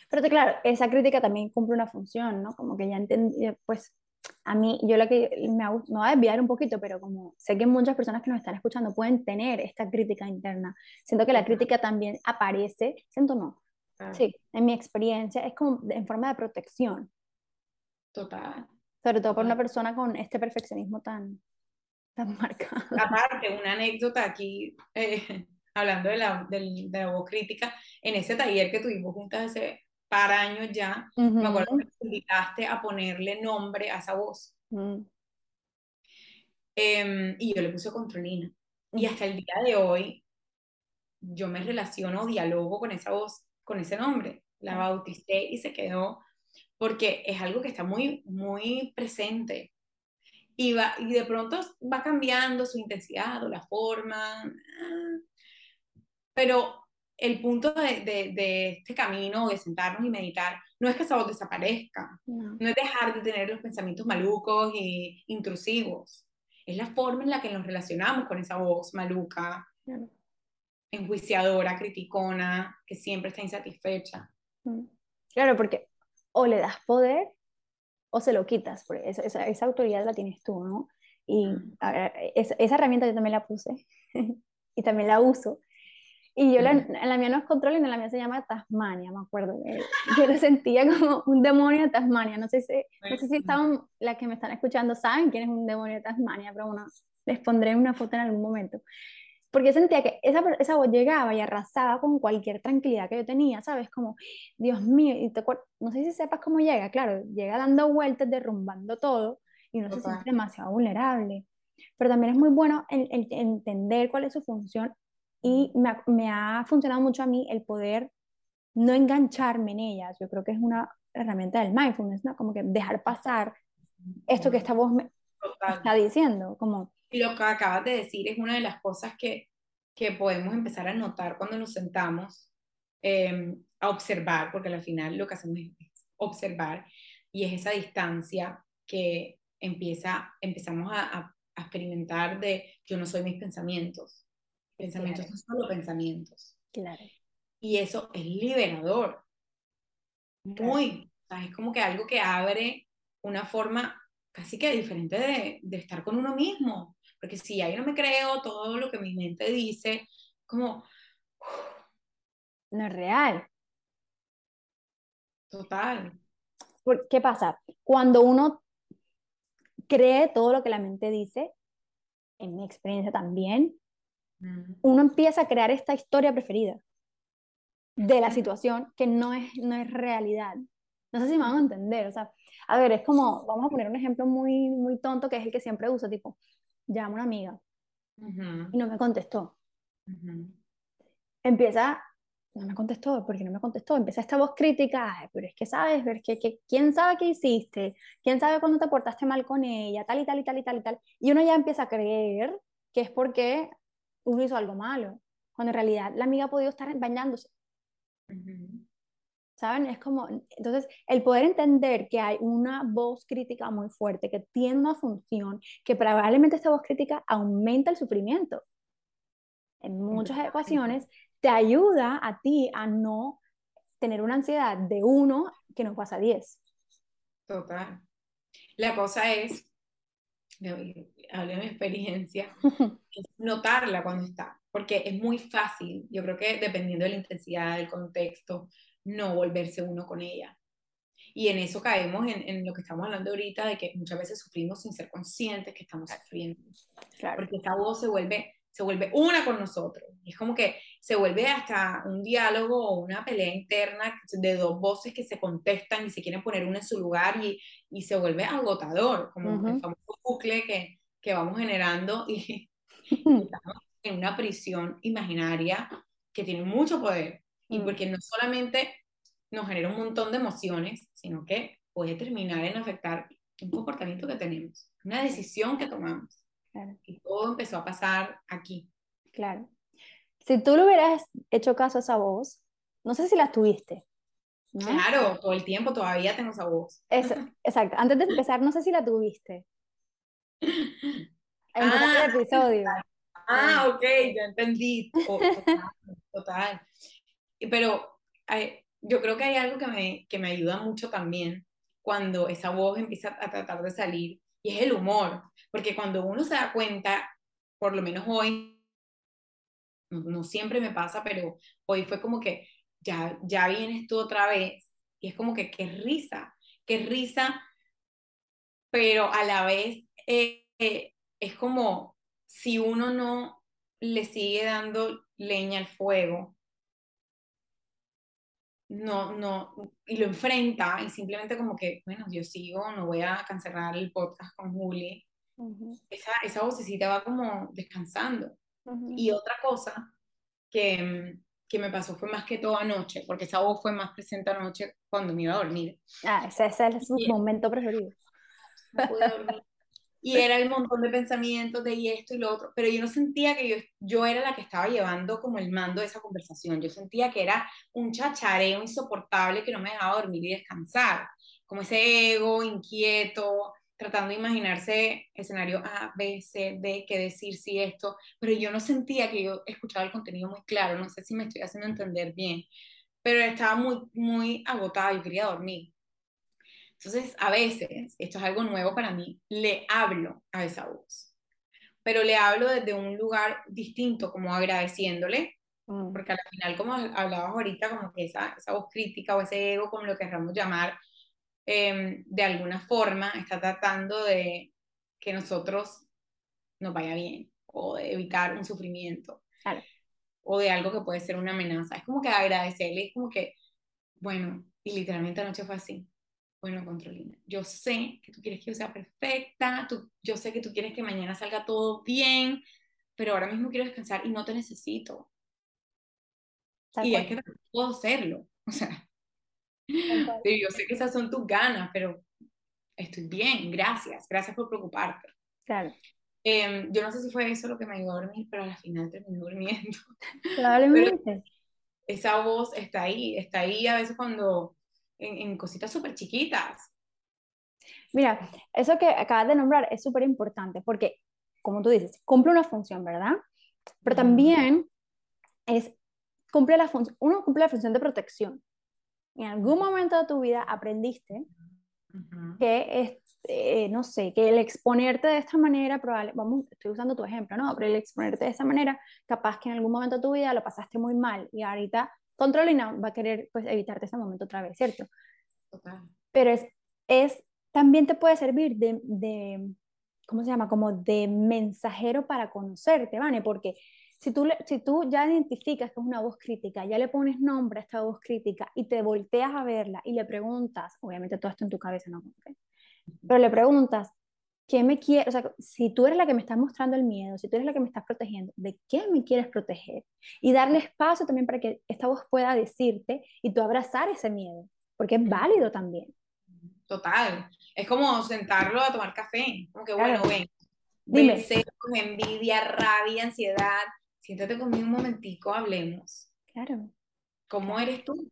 Pero claro, esa crítica también cumple una función, ¿no? Como que ya entendí, pues a mí, yo lo que me, me voy a desviar un poquito, pero como sé que muchas personas que nos están escuchando pueden tener esta crítica interna, siento que la crítica también aparece, siento no, sí, en mi experiencia es como en forma de protección. Total. Sobre todo por una persona con este perfeccionismo tan, tan [LAUGHS] marcado. Aparte, una anécdota aquí, eh, hablando de la, de, de la voz crítica, en ese taller que tuvimos juntas hace para años ya, me acuerdo que me invitaste a ponerle nombre a esa voz. Mm. Em, y yo le puse controlina. Y hasta el día de hoy, yo me relaciono, dialogo con esa voz, con ese nombre. La bauticé y se quedó, porque es algo que está muy, muy presente. Y, va, y de pronto va cambiando su intensidad o la forma. Pero el punto de, de, este camino, de sentarnos y meditar, no es que esa voz desaparezca, no. es dejar de tener los pensamientos malucos e intrusivos, es la forma en la que nos relacionamos con esa voz maluca, enjuiciadora, criticona, que siempre está insatisfecha. Mm. Claro, porque o le das poder o se lo quitas, porque esa, esa, esa autoridad la tienes tú, ¿no? Y esa, esa herramienta yo también la puse [LAUGHS] y también la uso y yo la, en la mía no es control, en la mía se llama Tasmania, me acuerdo. Yo lo sentía como un demonio de Tasmania. No sé si, no sé si estaban, las que me están escuchando saben quién es un demonio de Tasmania, pero bueno, les pondré una foto en algún momento. Porque sentía que esa, esa voz llegaba y arrasaba con cualquier tranquilidad que yo tenía, ¿sabes? Como, Dios mío, y te, no sé si sepas cómo llega, claro, llega dando vueltas, derrumbando todo, y uno se siente demasiado vulnerable. Pero también es muy bueno el, el entender cuál es su función y me ha, me ha, funcionado mucho a mí el poder no engancharme en ellas. Yo creo que es una herramienta del mindfulness, ¿no? Como que dejar pasar esto que esta voz me está diciendo. Como... Y lo que acabas de decir es una de las cosas que, que podemos empezar a notar cuando nos sentamos eh, a observar, porque al final lo que hacemos es observar y es esa distancia que empieza, empezamos a, experimentar de yo no soy mis pensamientos. Pensamientos son solo pensamientos. Claro. Y eso es liberador. Muy. es como que algo que abre una forma casi que diferente de, de estar con uno mismo. Porque si yo no me creo todo lo que mi mente dice, como... No es real. Total. ¿Qué pasa? Cuando uno cree todo lo que la mente dice, en mi experiencia también, uno empieza a crear esta historia preferida de la situación que no es, no es realidad. No sé si me van a entender, o sea, a ver, es como, vamos a poner un ejemplo muy, muy tonto que es el que siempre uso, tipo, llamo a una amiga y no me contestó. Empieza no me contestó, porque no me contestó, empieza esta voz crítica, pero es que sabes, ver que, que, quién sabe qué hiciste, quién sabe cuándo te portaste mal con ella, tal y tal y tal y tal y tal, y uno ya empieza a creer que es porque uno hizo algo malo, cuando en realidad la amiga ha podido estar bañándose. ¿Saben? Es como, entonces, el poder entender que hay una voz crítica muy fuerte, que tiene una función, que probablemente esta voz crítica aumenta el sufrimiento. En muchas ocasiones te ayuda a ti a no tener una ansiedad de uno que no pasa a 10. Total. La cosa es, hablé de mi experiencia, [LAUGHS] es notarla cuando está, porque es muy fácil, yo creo que dependiendo de la intensidad, del contexto, no volverse uno con ella. Y en eso caemos en, en, lo que estamos hablando ahorita, de que muchas veces sufrimos sin ser conscientes que estamos sufriendo. Claro. Porque esta voz se vuelve se vuelve una con nosotros. es como que se vuelve hasta un diálogo o una pelea interna de dos voces que se contestan y se quieren poner una en su lugar y, y se vuelve agotador, como el famoso bucle que, que vamos generando y, [LAUGHS] estamos en una prisión imaginaria que tiene mucho poder. Y mm. porque no solamente nos genera un montón de emociones, sino que puede terminar en afectar un comportamiento que tenemos, una decisión que tomamos. Y todo empezó a pasar aquí. Claro. Si tú le hubieras hecho caso a esa voz, no sé si la tuviste. Claro, todo el tiempo todavía tengo esa voz. [LAUGHS] exacto. Antes de empezar, no sé si la tuviste. [LAUGHS] Ah, el episodio. Ah, ok, ya entendí. total, [LAUGHS] Pero yo creo que hay algo que me, que me ayuda mucho también cuando esa voz empieza a tratar de salir y es el humor. Porque cuando uno se da cuenta, por lo menos hoy, no, siempre me pasa, pero hoy fue como que ya, ya vienes tú otra vez. Y es como que qué risa, qué risa, pero a la vez eh, eh, es como si uno no le sigue dando leña al fuego, no, no, y lo enfrenta y simplemente como que, bueno, yo sigo, no voy a cancelar el podcast con Juli, esa, esa vocecita va como descansando. Y otra cosa que, que, me pasó fue más que todo anoche, porque esa voz fue más presente anoche cuando me iba a dormir. Ah, ese, ese es su momento preferido. No pude dormir. Y era el montón de pensamientos de esto y lo otro, pero yo no sentía que yo, yo era la que estaba llevando como el mando de esa conversación, yo sentía que era un chachareo insoportable que no me dejaba dormir y descansar, como ese ego inquieto, tratando de imaginarse escenario A, B, C, D, qué decir, si esto, pero yo no sentía que yo escuchaba el contenido muy claro, no sé si me estoy haciendo entender bien, pero estaba muy, muy agotada y quería dormir. Entonces, a veces, esto es algo nuevo para mí, le hablo a esa voz, pero le hablo desde un lugar distinto, como agradeciéndole, mm. porque al final, como hablabas ahorita, como que esa, esa voz crítica o ese ego, como lo querramos llamar, Em, de alguna forma está tratando de que nosotros nos vaya bien o de evitar un sufrimiento o de algo que puede ser una amenaza. Es como que agradecerle, es como que, bueno, y literalmente anoche fue así. Bueno, Controlina, yo sé que tú quieres que yo sea perfecta, tú, yo sé que tú quieres que mañana salga todo bien, pero ahora mismo quiero descansar y no te necesito. y es que puedo hacerlo. [LAUGHS] O sea, Sí, yo sé que esas son tus ganas, pero estoy bien, gracias, gracias por preocuparte. Claro. Em, yo no sé si fue eso lo que me ayudó a dormir, pero al final terminé durmiendo. Probablemente. esa voz está ahí, está ahí a veces cuando en, cositas súper chiquitas. Mira, eso que acabas de nombrar es súper importante porque, como tú dices, cumple una función, ¿verdad? Pero también es, cumple la función, uno cumple la función de protección. En algún momento de tu vida aprendiste que es, eh, no sé, que el exponerte de esta manera, probable, vamos, estoy usando tu ejemplo, ¿no? Pero el exponerte de esta manera, capaz que en algún momento de tu vida lo pasaste muy mal y ahorita Controlina va a querer pues evitarte ese momento otra vez, ¿cierto? Total. Pero es, es, también te puede servir de, de, ¿cómo se llama? Como de mensajero para conocerte, ¿vale? Porque si tú, si tú ya identificas que es una voz crítica, ya le pones nombre a esta voz crítica y te volteas a verla y le preguntas, obviamente todo esto en tu cabeza, ¿no? Pero le preguntas, ¿qué me quieres? O sea, si tú eres la que me estás mostrando el miedo, si tú eres la que me estás protegiendo, ¿de qué me quieres proteger? Y darle espacio también para que esta voz pueda decirte y tú abrazar ese miedo, porque es válido también. Total. Es como sentarlo a tomar café. Como que, bueno, ven. Dime. envidia, rabia, ansiedad. Siéntate conmigo un momentico, hablemos. Claro. ¿Cómo eres tú?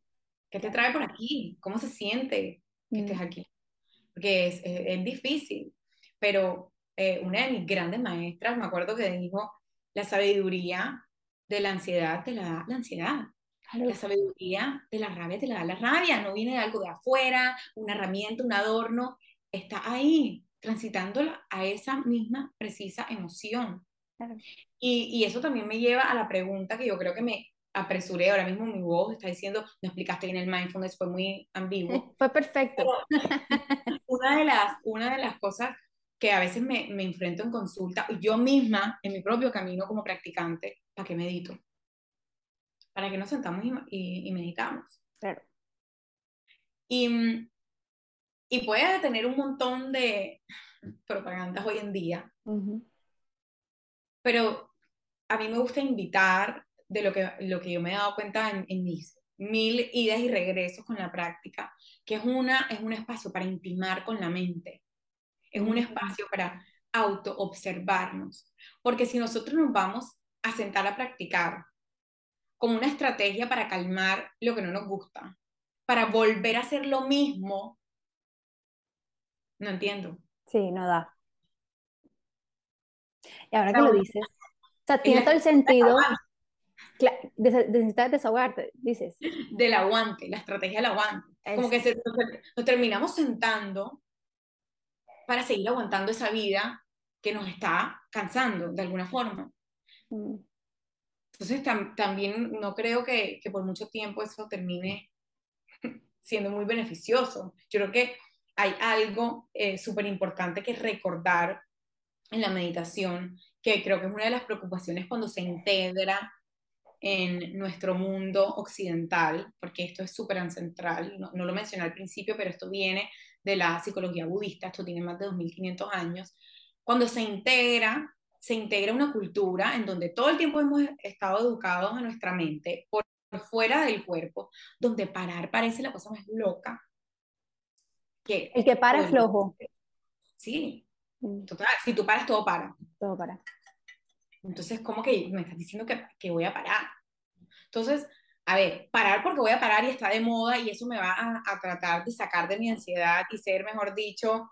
¿Qué te trae por aquí? ¿Cómo se siente que estés mm. aquí? Porque es, es, difícil, pero eh, una de mis grandes maestras, me acuerdo que dijo, la sabiduría de la ansiedad te la da la ansiedad. La sabiduría de la rabia te la da la rabia, no viene de algo de afuera, una herramienta, un adorno, está ahí, transitando a esa misma precisa emoción. Y, y, eso también me lleva a la pregunta que yo creo que me apresuré, ahora mismo mi voz está diciendo, no explicaste bien el mindfulness, fue muy ambiguo. [LAUGHS] Fue perfecto. [LAUGHS] una, de las, una de las cosas que a veces me, me enfrento en consulta, yo misma, en mi propio camino como practicante, ¿para qué medito? ¿Para que nos sentamos y, y, meditamos? Claro. Y, y puede tener un montón de propagandas hoy en día, pero a mí me gusta invitar de lo que, lo que yo me he dado cuenta en, en mis mil idas y regresos con la práctica, que es, una, es un espacio para intimar con la mente, es un espacio para auto-observarnos, porque si nosotros nos vamos a sentar a practicar como una estrategia para calmar lo que no nos gusta, para volver a hacer lo mismo, no entiendo. Sí, no da. Y ahora que lo dices, o sea, tiene todo el sentido necesitas desahogarte, dices. Del aguante, la estrategia del aguante. Como que se, nos, terminamos sentando para seguir aguantando esa vida que nos está cansando de alguna forma. Mm. Entonces también no creo que, que, por mucho tiempo eso termine [LAUGHS] siendo muy beneficioso. Yo creo que hay algo eh, súper importante que recordar en la meditación, que creo que es una de las preocupaciones cuando se integra en nuestro mundo occidental, porque esto es súper ancestral, no, no, lo mencioné al principio, pero esto viene de la psicología budista, esto tiene más de 2500 años, cuando se integra, se integra una cultura en donde todo el tiempo hemos estado educados en nuestra mente, por fuera del cuerpo, donde parar parece la cosa más loca. Que el que para es flojo. Sí. Total, si tú paras, todo para. Todo para. Entonces, ¿cómo que me estás diciendo que, que voy a parar? Entonces, a ver, parar porque voy a parar y está de moda y eso me va a, a, tratar de sacar de mi ansiedad y ser, mejor dicho,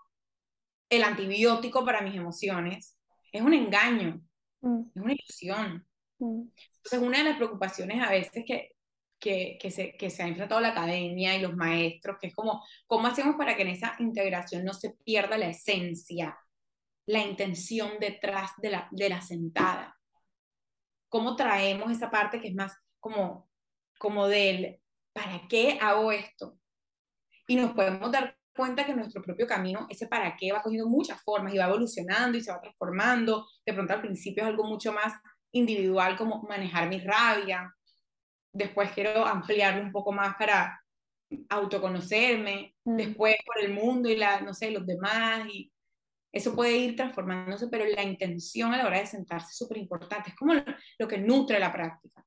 el antibiótico para mis emociones, es un engaño, mm. es una ilusión. Mm. Entonces, una de las preocupaciones a veces que, que, que, se, que se ha enfrentado la academia y los maestros, que es como, ¿cómo hacemos para que en esa integración no se pierda la esencia la intención detrás de la, de la sentada. ¿Cómo traemos esa parte que es más como, como del, ¿para qué hago esto? Y nos podemos dar cuenta que nuestro propio camino, ese para qué va cogiendo muchas formas y va evolucionando y se va transformando. De pronto al principio es algo mucho más individual como manejar mi rabia. Después quiero ampliarlo un poco más para autoconocerme. Mm. Después por el mundo y la, no sé, los demás y eso puede ir transformándose, pero la intención a la hora de sentarse es súper importante. Es como lo, que nutre la práctica,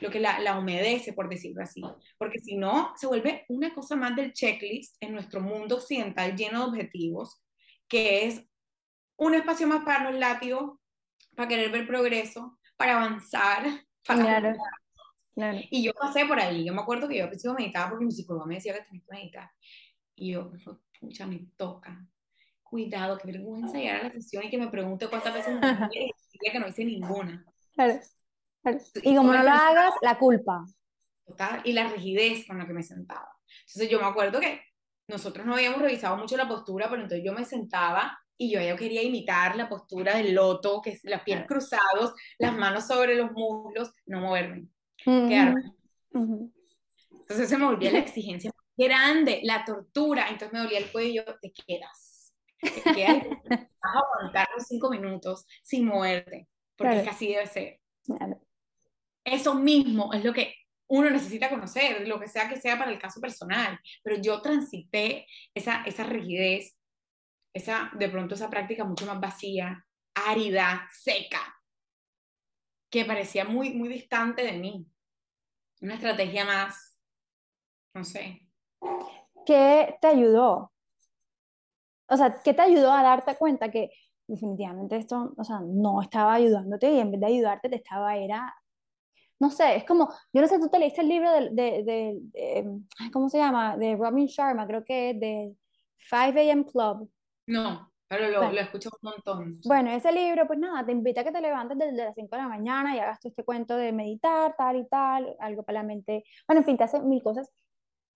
lo que la, la, humedece, por decirlo así. Porque si no, se vuelve una cosa más del checklist en nuestro mundo occidental lleno de objetivos, que es un espacio más para los látigos, para querer ver progreso, para avanzar, para Y yo pasé por ahí, yo me acuerdo que yo al principio meditaba porque mi psicólogo me decía que tenía que meditar. Y yo, pucha, me toca. Cuidado, qué vergüenza llegar a la sesión y que me pregunte cuántas veces me [LAUGHS] y que no hice ninguna. Claro. Y como no lo hagas, la culpa. Total, y la rigidez con la que me sentaba. Entonces yo me acuerdo que nosotros no habíamos revisado mucho la postura, pero entonces yo me sentaba y yo ya quería imitar la postura del loto, que es las pies cruzados, las manos sobre los muslos, no moverme, quedarme. Entonces se me volvía la exigencia grande, la tortura, entonces me dolía el cuello, te quedas, te quedas, [LAUGHS] vas a aguantar los cinco minutos sin moverte, porque es que así debe ser. Eso mismo es lo que uno necesita conocer, lo que sea que sea para el caso personal, pero yo transité esa, esa rigidez, esa, de pronto esa práctica mucho más vacía, árida, seca, que parecía muy, muy distante de mí. Una estrategia más, no sé. ¿Qué te ayudó? O sea, ¿qué te ayudó a darte cuenta que definitivamente esto, o sea, no estaba ayudándote y en vez de ayudarte te estaba era no sé, es como, yo no sé, tú te leíste el libro de, de, de, ¿cómo se llama? De Robin Sharma, creo que es de 5 a.m. Club. No, pero lo, lo escucho un montón. Bueno, ese libro, pues nada, te invita a que te levantes desde las 5 de la mañana y hagas todo este cuento de meditar, tal y tal, algo para la mente. Bueno, en fin, te hace mil cosas.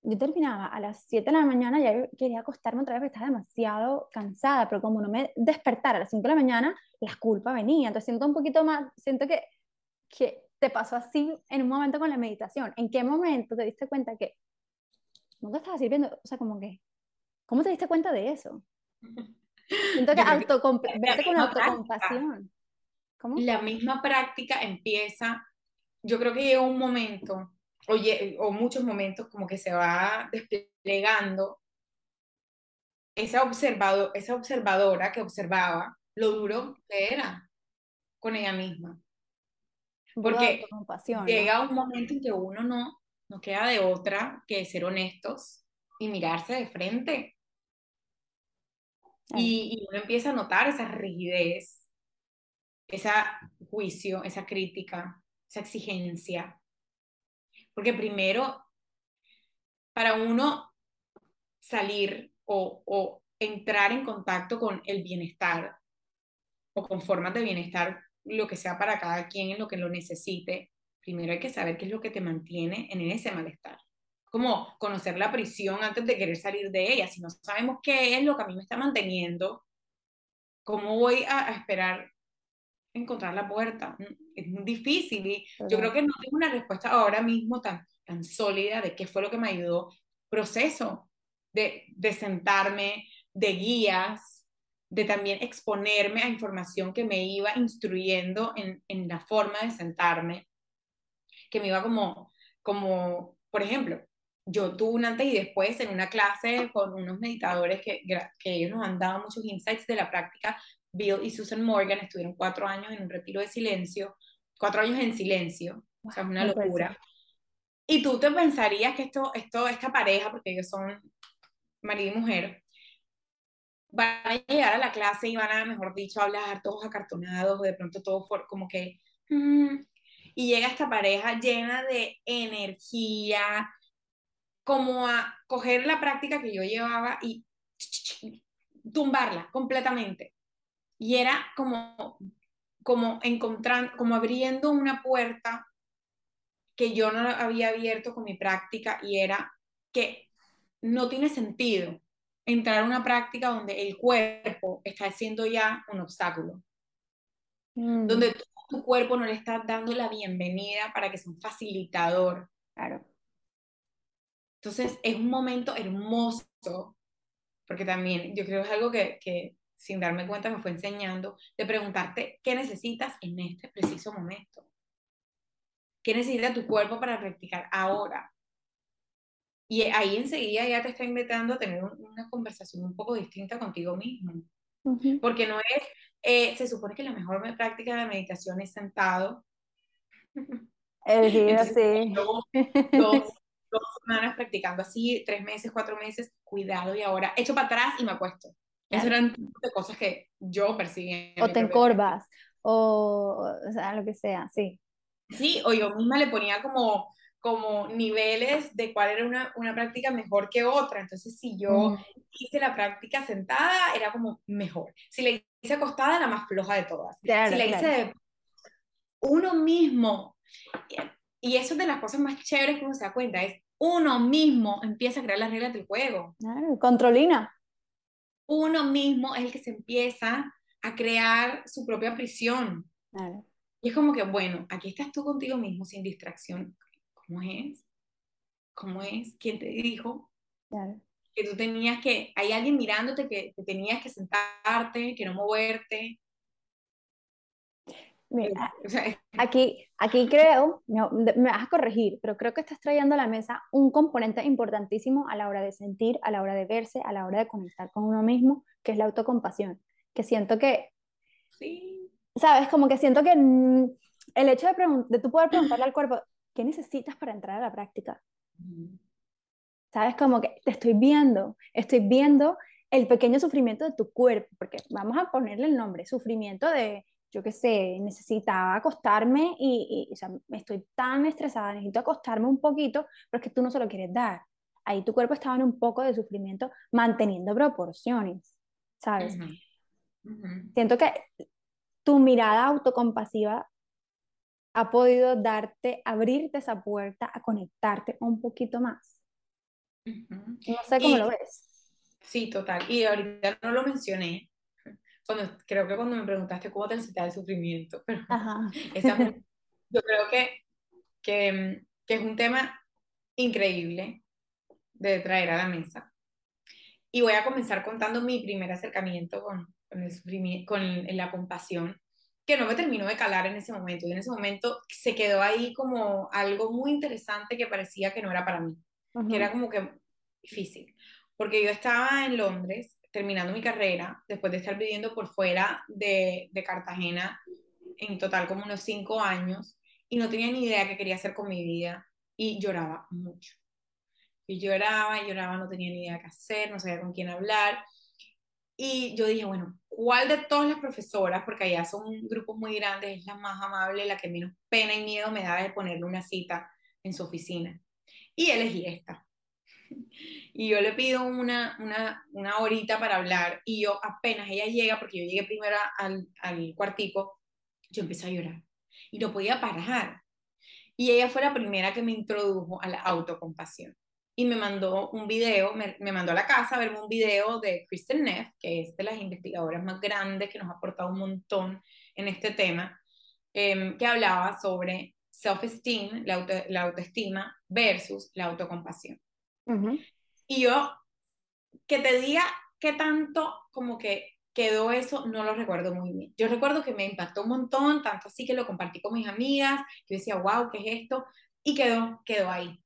Yo terminaba a las 7 de la mañana, ya quería acostarme otra vez porque estaba demasiado cansada, pero como no me despertara a las 5 de la mañana, la culpa venía. Entonces siento un poquito más, siento que, que te pasó así en un momento con la meditación? ¿En qué momento te diste cuenta que no te estaba sirviendo? O sea, como que, ¿cómo te diste cuenta de eso? Siento que verte con autocompasión. ¿Cómo? La misma práctica empieza, yo creo que llega un momento, oye, o muchos momentos como que se va desplegando esa, observado, esa observadora que observaba lo duro que era con ella misma. Porque llega un momento en que uno no, no queda de otra que ser honestos y mirarse de frente. Y, uno empieza a notar esa rigidez, ese juicio, esa crítica, esa exigencia. Porque primero, para uno salir o, o entrar en contacto con el bienestar o con formas de bienestar lo que sea para cada quien en lo que lo necesite, primero hay que saber qué es lo que te mantiene en ese malestar. Como conocer la prisión antes de querer salir de ella. Si no sabemos qué es lo que a mí me está manteniendo, ¿cómo voy a, esperar encontrar la puerta? Es muy difícil y yo creo que no tengo una respuesta ahora mismo tan, tan sólida de qué fue lo que me ayudó. Proceso de, de sentarme, de guías, de también exponerme a información que me iba instruyendo en, en la forma de sentarme, que me iba como, como, por ejemplo, yo tuve un antes y después en una clase con unos meditadores que, que ellos nos han dado muchos insights de la práctica. Bill y Susan Morgan estuvieron cuatro años en un retiro de silencio, cuatro años en silencio, o sea, es una locura. Y tú te pensarías que esto, esto, esta pareja, porque ellos son marido y mujer, van a llegar a la clase y van a, mejor dicho, hablar todos acartonados, de pronto todo como que... Mm", y llega esta pareja llena de energía, como a coger la práctica que yo llevaba y tumbarla completamente. Y era como, como encontrando, como abriendo una puerta que yo no había abierto con mi práctica y era que no tiene sentido entrar a una práctica donde el cuerpo está siendo ya un obstáculo, mm. donde tu, cuerpo no le está dando la bienvenida para que sea un facilitador. Claro. Entonces es un momento hermoso, porque también yo creo que es algo que, que sin darme cuenta me fue enseñando, de preguntarte qué necesitas en este preciso momento. ¿Qué necesita tu cuerpo para practicar ahora? Y ahí enseguida ya te está invitando a tener una conversación un poco distinta contigo mismo. Porque no es, eh, se supone que la mejor práctica de meditación es sentado. El día sí. Dos, dos, semanas practicando así, tres meses, cuatro meses, cuidado y ahora echo para atrás y me acuesto. Esas eran cosas que yo percibí. O te encorvas, o, o sea, lo que sea, sí. Sí, o yo misma le ponía como, como niveles de cuál era una, una práctica mejor que otra. Entonces, si yo hice la práctica sentada, era como mejor. Si la hice acostada, la más floja de todas. si la hice de uno mismo, y eso es de las cosas más chéveres que uno se da cuenta, es uno mismo empieza a crear las reglas del juego. Claro, controlina. Uno mismo es el que se empieza a crear su propia prisión. Claro. Y es como que, bueno, aquí estás tú contigo mismo sin distracción. ¿Cómo es? ¿Cómo es? ¿Quién te dijo? Claro. Que tú tenías que, hay alguien mirándote que, que tenías que sentarte, que no moverte. Mira, aquí, aquí creo, me vas a corregir, pero creo que estás trayendo a la mesa un componente importantísimo a la hora de sentir, a la hora de verse, a la hora de conectar con uno mismo, que es la autocompasión. Que siento que, sí. ¿sabes? Como que siento que el hecho de, de tú poder preguntarle al cuerpo, ¿qué necesitas para entrar a la práctica? ¿Sabes? Como que te estoy viendo, estoy viendo el pequeño sufrimiento de tu cuerpo, porque vamos a ponerle el nombre, sufrimiento de yo qué sé, necesitaba acostarme y, o sea, estoy tan estresada, necesito acostarme un poquito, pero es que tú no se lo quieres dar. Ahí tu cuerpo estaba en un poco de sufrimiento manteniendo proporciones, ¿sabes? Siento que tu mirada autocompasiva ha podido darte, abrirte esa puerta a conectarte un poquito más. No sé cómo lo ves. Sí, total. Y ahorita no lo mencioné, creo que cuando me preguntaste cómo transitar el sufrimiento, [LAUGHS] pero [LAUGHS] yo creo que, que, que, es un tema increíble de traer a la mesa. Y voy a comenzar contando mi primer acercamiento con, con, el sufrimiento, con la compasión, que no me terminó de calar en ese momento. Y en ese momento se quedó ahí como algo muy interesante que parecía que no era para mí, que era como que difícil. Porque yo estaba en Londres terminando mi carrera, después de estar viviendo por fuera de, Cartagena en total como unos cinco años, y no tenía ni idea qué quería hacer con mi vida, y lloraba mucho. Y lloraba, y lloraba, no tenía ni idea qué hacer, no sabía con quién hablar. Y yo dije, bueno, ¿cuál de todas las profesoras, porque allá son grupos muy grandes, es la más amable, la que menos pena y miedo me da de ponerle una cita en su oficina? Y elegí esta [LAUGHS] y yo le pido una, una, una horita para hablar y yo apenas ella llega, porque yo llegué primero al, al cuartico, yo empecé a llorar y no podía parar. Y ella fue la primera que me introdujo a la autocompasión. Y me mandó un video, me, me mandó a la casa a verme un video de Kristen Neff, que es de las investigadoras más grandes que nos ha aportado un montón en este tema, em, que hablaba sobre self-esteem, la, la autoestima versus la autocompasión. Y yo, que te diga qué tanto como que quedó eso, no lo recuerdo muy bien. Yo recuerdo que me impactó un montón, tanto así que lo compartí con mis amigas, que decía, wow, ¿qué es esto? Y quedó, quedó ahí.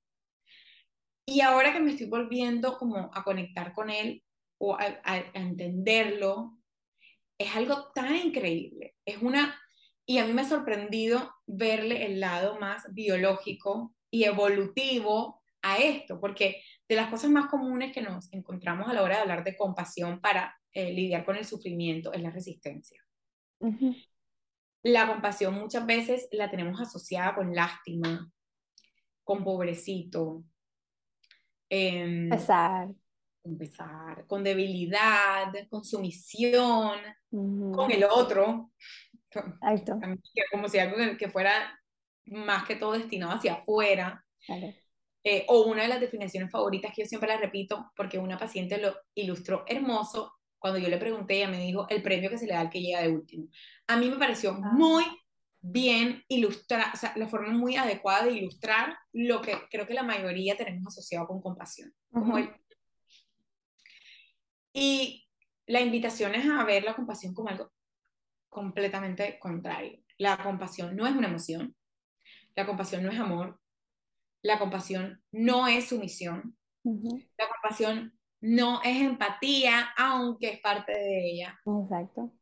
Y ahora que me estoy volviendo como a conectar con él o a, a entenderlo, es algo tan increíble. Es una, y a mí me ha sorprendido verle el lado más biológico y evolutivo a esto, porque de las cosas más comunes que nos encontramos a la hora de hablar de compasión para eh, lidiar con el sufrimiento es la resistencia. La compasión muchas veces la tenemos asociada con lástima, con pobrecito, eh, pesar. Con pesar, con debilidad, con sumisión, con el otro. Como si algo que fuera más que todo destinado hacia afuera. Eh, o una de las definiciones favoritas que yo siempre la repito, porque una paciente lo ilustró hermoso, cuando yo le pregunté, ella me dijo, el premio que se le da al que llega de último. A mí me pareció ah. muy bien ilustrar, o sea, la forma muy adecuada de ilustrar lo que creo que la mayoría tenemos asociado con compasión. Como Y la invitación es a ver la compasión como algo completamente contrario. La compasión no es una emoción, la compasión no es amor, la compasión no es sumisión. La compasión no es empatía, aunque es parte de ella. Exacto.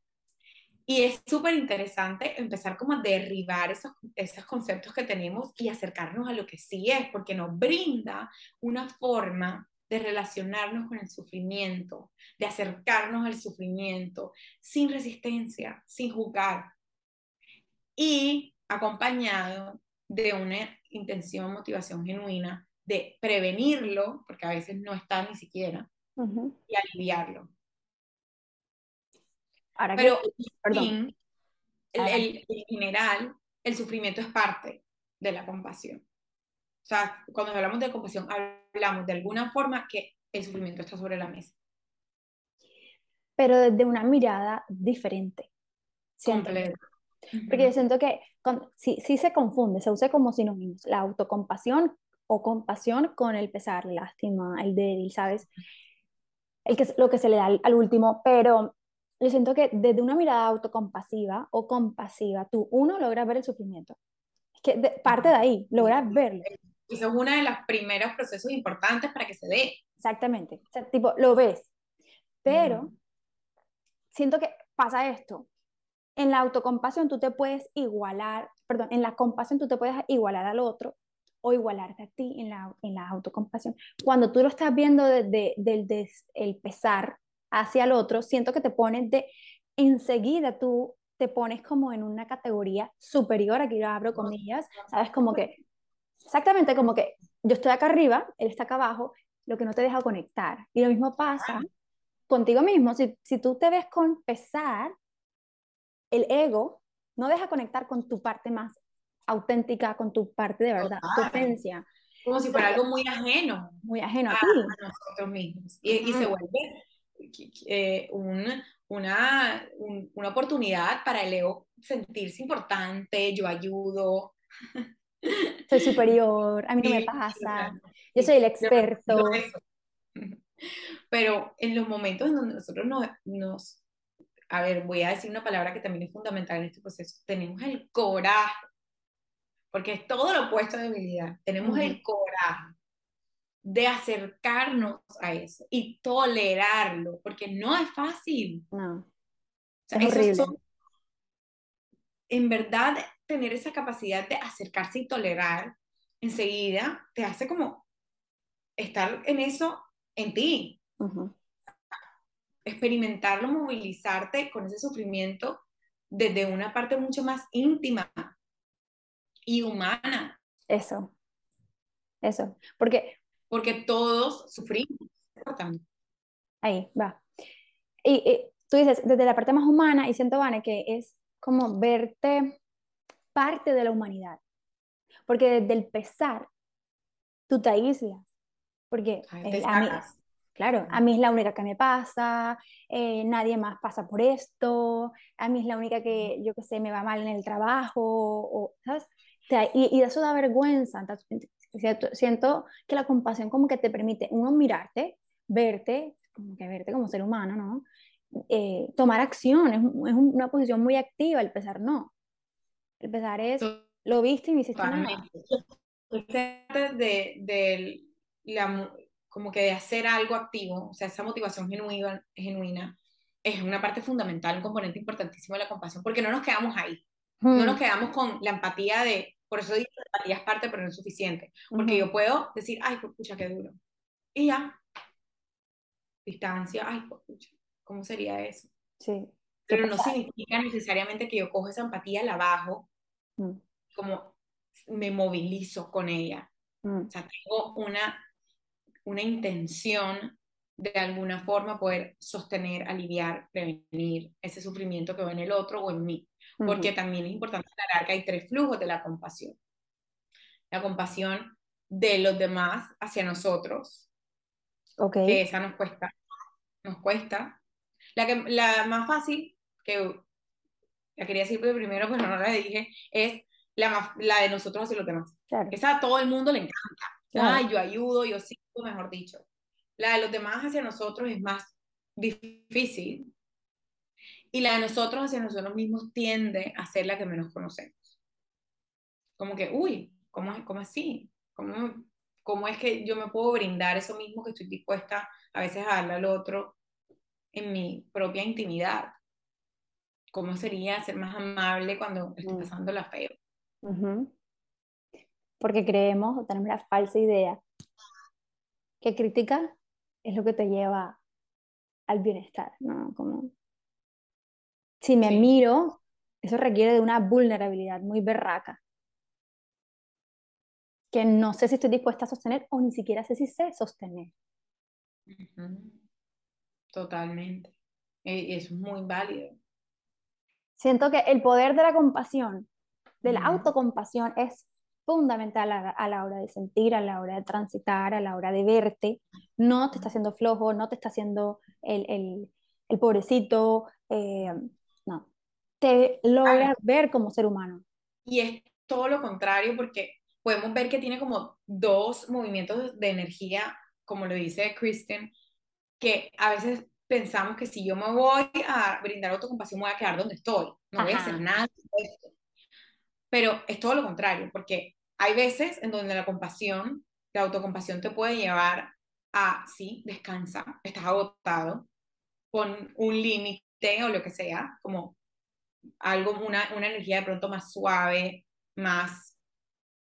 Y es súper interesante empezar como a derribar esos, esos conceptos que tenemos y acercarnos a lo que sí es, porque nos brinda una forma de relacionarnos con el sufrimiento, de acercarnos al sufrimiento sin resistencia, sin juzgar. Y acompañado de una intención, motivación genuina de prevenirlo, porque a veces no está ni siquiera, y aliviarlo. Ahora Pero perdón. en general, el sufrimiento es parte de la compasión. O sea, cuando hablamos de compasión, hablamos de alguna forma que el sufrimiento está sobre la mesa. Pero desde una mirada diferente. Completo. Porque yo siento que sí, sí se confunde, se usa como sinónimos, la autocompasión o compasión con el pesar, lástima, el débil, ¿sabes? El que, lo que se le da al, último, pero yo siento que desde una mirada autocompasiva o compasiva, tú, uno, logra ver el sufrimiento. Es que parte de ahí, logras verlo. Eso es uno de los primeros procesos importantes para que se dé. Exactamente. O sea, tipo, lo ves. Pero siento que pasa esto en la autocompasión tú te puedes igualar, perdón, en la compasión tú te puedes igualar al otro o igualarte a ti en la, en la autocompasión. Cuando tú lo estás viendo desde de, el pesar hacia el otro, siento que te pones de, enseguida tú te pones como en una categoría superior, aquí yo abro comillas, sabes, como que, exactamente como que yo estoy acá arriba, él está acá abajo, lo que no te deja conectar. Y lo mismo pasa contigo mismo, si, si tú te ves con pesar, el ego no deja conectar con tu parte más auténtica, con tu parte de verdad, tu esencia. Como si fuera algo muy ajeno. Muy ajeno a, ti. nosotros mismos. Y, se vuelve eh, una, una oportunidad para el ego sentirse importante, yo ayudo. Soy superior, a mí no me pasa, yo soy el experto. [LAUGHS] Pero en los momentos en donde nosotros nos a ver, voy a decir una palabra que también es fundamental en este proceso, tenemos el coraje, porque es todo lo opuesto a debilidad, tenemos el coraje de acercarnos a eso y tolerarlo, porque no es fácil. No. es horrible. en verdad, tener esa capacidad de acercarse y tolerar, enseguida te hace como estar en eso en ti experimentarlo, movilizarte con ese sufrimiento desde una parte mucho más íntima y humana. Eso, eso, porque... Porque todos sufrimos. Ahí, va. Y, tú dices, desde la parte más humana, y siento, Vane, que es como verte parte de la humanidad. Porque desde el pesar, tú te aíslas. Porque eh, a mí, Claro, a mí es la única que me pasa, eh, nadie más pasa por esto, a mí es la única que, yo qué sé, me va mal en el trabajo, o, ¿sabes? Y, y, eso da vergüenza. siento que la compasión como que te permite, uno, mirarte, verte, como que verte como ser humano, ¿no? Eh, tomar acción, es, es, una posición muy activa, el pesar no. El pesar es, lo viste y me hiciste nada. De, de la, como que de hacer algo activo, o sea, esa motivación genuina, genuina es una parte fundamental, un componente importantísimo de la compasión, porque no nos quedamos ahí, no nos quedamos con la empatía de, por eso digo, la empatía es parte, pero no es suficiente, porque yo puedo decir, ay, pucha, qué duro, y ya, distancia, ay, pucha, ¿cómo sería eso? Sí. Pero no significa necesariamente que yo cojo esa empatía, la bajo, como me movilizo con ella. O sea, tengo una una intención de alguna forma poder sostener, aliviar, prevenir ese sufrimiento que va en el otro o en mí. Porque también es importante aclarar que hay tres flujos de la compasión. La compasión de los demás hacia nosotros. Okay. Que esa nos cuesta. Nos cuesta. La, que, la más fácil, que la quería decir primero, [LAUGHS] pero no la dije, es la, la de nosotros hacia los demás. Esa a todo el mundo le encanta. Ay, yo ayudo, yo sí mejor dicho. La de los demás hacia nosotros es más difícil. Y la de nosotros hacia nosotros mismos tiende a ser la que menos conocemos. Como que, uy, ¿cómo, cómo así? ¿Cómo, ¿Cómo es que yo me puedo brindar eso mismo que estoy dispuesta a veces a darle al otro en mi propia intimidad? ¿Cómo sería ser más amable cuando estoy mm. pasando la feo? Porque creemos, tenemos la falsa idea que crítica es lo que te lleva al bienestar, ¿no? Como, si me miro, eso requiere de una vulnerabilidad muy berraca. que no sé si estoy dispuesta a sostener o ni siquiera sé si sé sostener. Totalmente. Eso es muy válido. Siento que el poder de la compasión, de la autocompasión, es fundamental a la, hora de sentir, a la hora de transitar, a la hora de verte. No te está haciendo flojo, no te está haciendo el, pobrecito, eh, no. Te logra ver como ser humano. Y es todo lo contrario porque podemos ver que tiene como dos movimientos de energía, como lo dice Kristen, que a veces pensamos que si yo me voy a brindar autocompasión, me voy a quedar donde estoy, no voy a hacer nada. Pero es todo lo contrario, porque hay veces en donde la compasión, la autocompasión te puede llevar a, sí, descansa, estás agotado, pon un límite o lo que sea, como algo, una, una energía de pronto más suave, más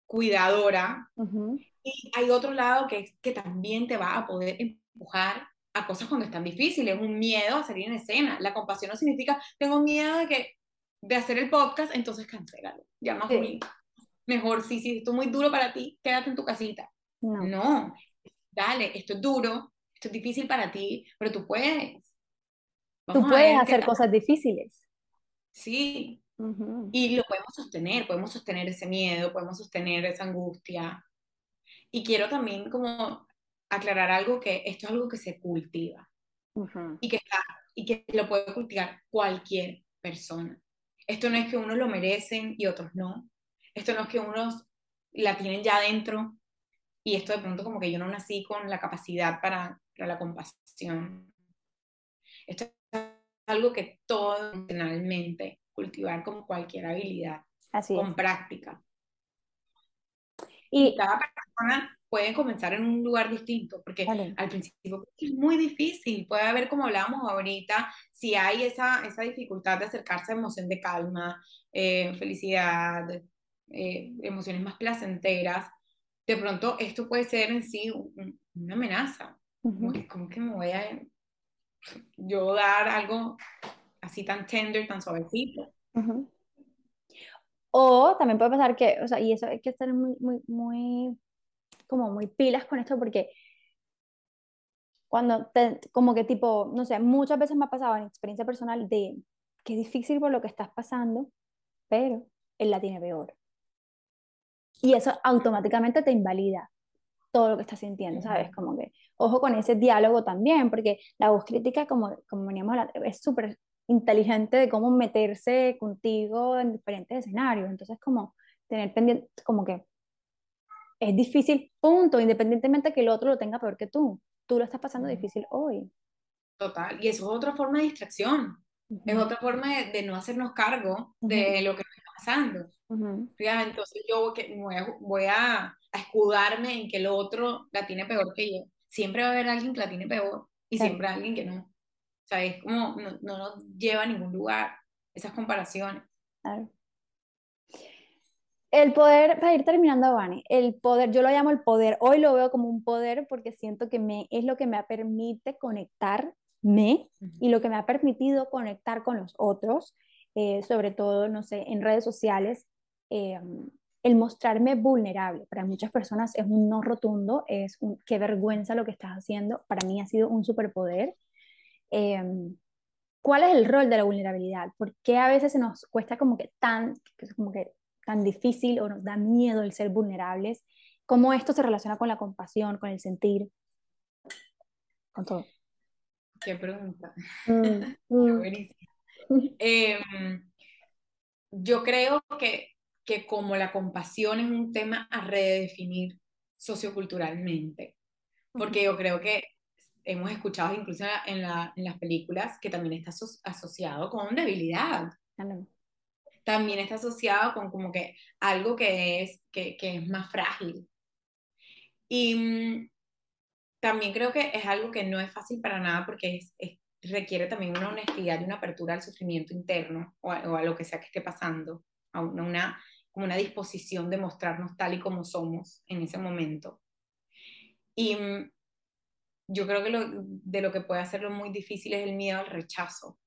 cuidadora. Y hay otro lado que, que también te va a poder empujar a cosas cuando están difíciles, un miedo a salir en escena. La compasión no significa, tengo miedo de, que, de hacer el podcast, entonces cancélalo. Ya no Mejor, sí, sí, esto es muy duro para ti, quédate en tu casita. No. no, dale, esto es duro, esto es difícil para ti, pero tú puedes. tú puedes hacer cosas difíciles. Sí, y lo podemos sostener, podemos sostener ese miedo, podemos sostener esa angustia. Y quiero también como aclarar algo que esto es algo que se cultiva y, que está, y que lo puede cultivar cualquier persona. Esto no es que unos lo merecen y otros no. Esto no es que unos la tienen ya dentro y esto de pronto como que yo no nací con la capacidad para, para la compasión. Esto es algo que todo emocionalmente cultivar como cualquier habilidad, Así con práctica. Y cada persona puede comenzar en un lugar distinto, porque al principio es muy difícil, puede haber, como hablábamos ahorita, si hay esa, esa dificultad de acercarse a emoción de calma, eh, felicidad, eh, emociones más placenteras, de pronto esto puede ser en sí una amenaza. como, que me voy a yo dar algo así tan tender, tan suavecito? O también puede pasar que, o sea, y eso hay que estar muy, muy, muy, como muy pilas con esto porque cuando, como que tipo, no sé, muchas veces me ha pasado en experiencia personal de que es difícil por lo que estás pasando, pero él la tiene peor. Y eso automáticamente te invalida todo lo que estás sintiendo, ¿sabes? Como que, ojo con ese diálogo también, porque la voz crítica, como, como veníamos hablando, es súper inteligente de cómo meterse contigo en diferentes escenarios. Entonces, como tener pendiente, como que es difícil, punto, independientemente que el otro lo tenga peor que tú. Tú lo estás pasando difícil hoy. Total, y eso es otra forma de distracción. Es otra forma de, no hacernos cargo de lo que pasando. Entonces yo voy a, voy a, escudarme en que el otro la tiene peor que yo. Siempre va a haber alguien que la tiene peor y siempre alguien que no. O sea, es como, no, no nos lleva a ningún lugar esas comparaciones. Claro. El poder, para ir terminando, Vani, el poder, yo lo llamo el poder, hoy lo veo como un poder porque siento que me, es lo que me permite conectarme y lo que me ha permitido conectar con los otros, eh, sobre todo, no sé, en redes sociales, eh, el mostrarme vulnerable. Para muchas personas es un no rotundo, es un qué vergüenza lo que estás haciendo. Para mí ha sido un superpoder. Em, ¿Cuál es el rol de la vulnerabilidad? ¿Por qué a veces se nos cuesta como que tan, como que tan difícil o nos da miedo el ser vulnerables? ¿Cómo esto se relaciona con la compasión, con el sentir? Con todo. Qué pregunta. Mm, [LAUGHS] mm. Em, yo creo que, que como la compasión es un tema a redefinir socioculturalmente, porque yo creo que hemos escuchado incluso en, las películas que también está asociado con debilidad. También está asociado con como que algo que es, que, es más frágil. Y mm, también creo que es algo que no es fácil para nada porque requiere también una honestidad y una apertura al sufrimiento interno o a, lo que sea que esté pasando, a una, como una disposición de mostrarnos tal y como somos en ese momento. Y mm, yo creo que lo, de lo que puede hacerlo muy difícil es el miedo al rechazo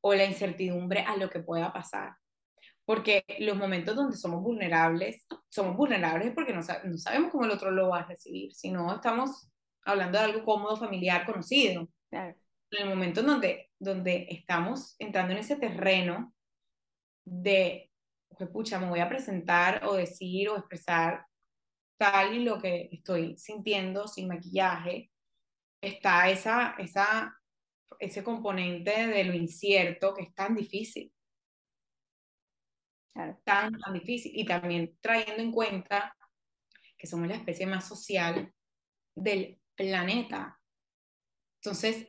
o la incertidumbre a lo que pueda pasar. porque los momentos donde somos vulnerables, somos vulnerables porque no, no sabemos cómo el otro lo va a recibir, si no estamos hablando de algo cómodo, familiar, conocido. Claro. En el momento en donde, donde estamos entrando en ese terreno de, pues, pucha, me voy a presentar o decir o expresar tal y lo que estoy sintiendo sin maquillaje, está esa, esa, ese componente de lo incierto que es tan difícil. Tan, tan difícil. Y también trayendo en cuenta que somos la especie más social del planeta. Entonces,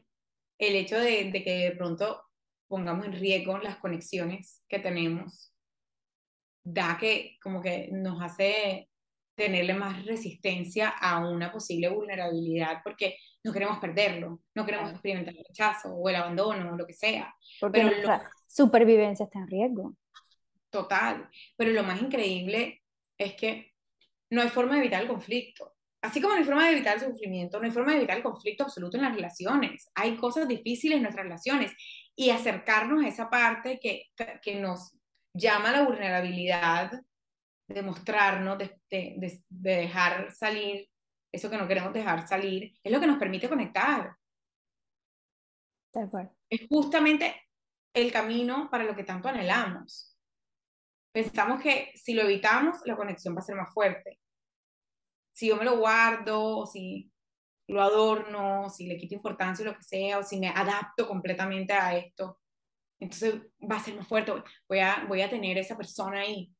el hecho de, de, que de pronto pongamos en riesgo las conexiones que tenemos, da que como que nos hace tenerle más resistencia a una posible vulnerabilidad porque no queremos perderlo, no queremos experimentar el rechazo o el abandono o lo que sea. Porque Pero nuestra supervivencia está en riesgo. Total. Pero lo más increíble es que no hay forma de evitar el conflicto. Así como no hay forma de evitar el sufrimiento, no hay forma de evitar el conflicto absoluto en las relaciones. Hay cosas difíciles en nuestras relaciones y acercarnos a esa parte que, que nos llama la vulnerabilidad, de mostrarnos, de, de, de, dejar salir eso que no queremos dejar salir, es lo que nos permite conectar. Es justamente el camino para lo que tanto anhelamos. Pensamos que si lo evitamos, la conexión va a ser más fuerte. Si yo me lo guardo, o si lo adorno, si le quito importancia o lo que sea, o si me adapto completamente a esto, entonces va a ser más fuerte. Voy a, voy a tener esa persona ahí.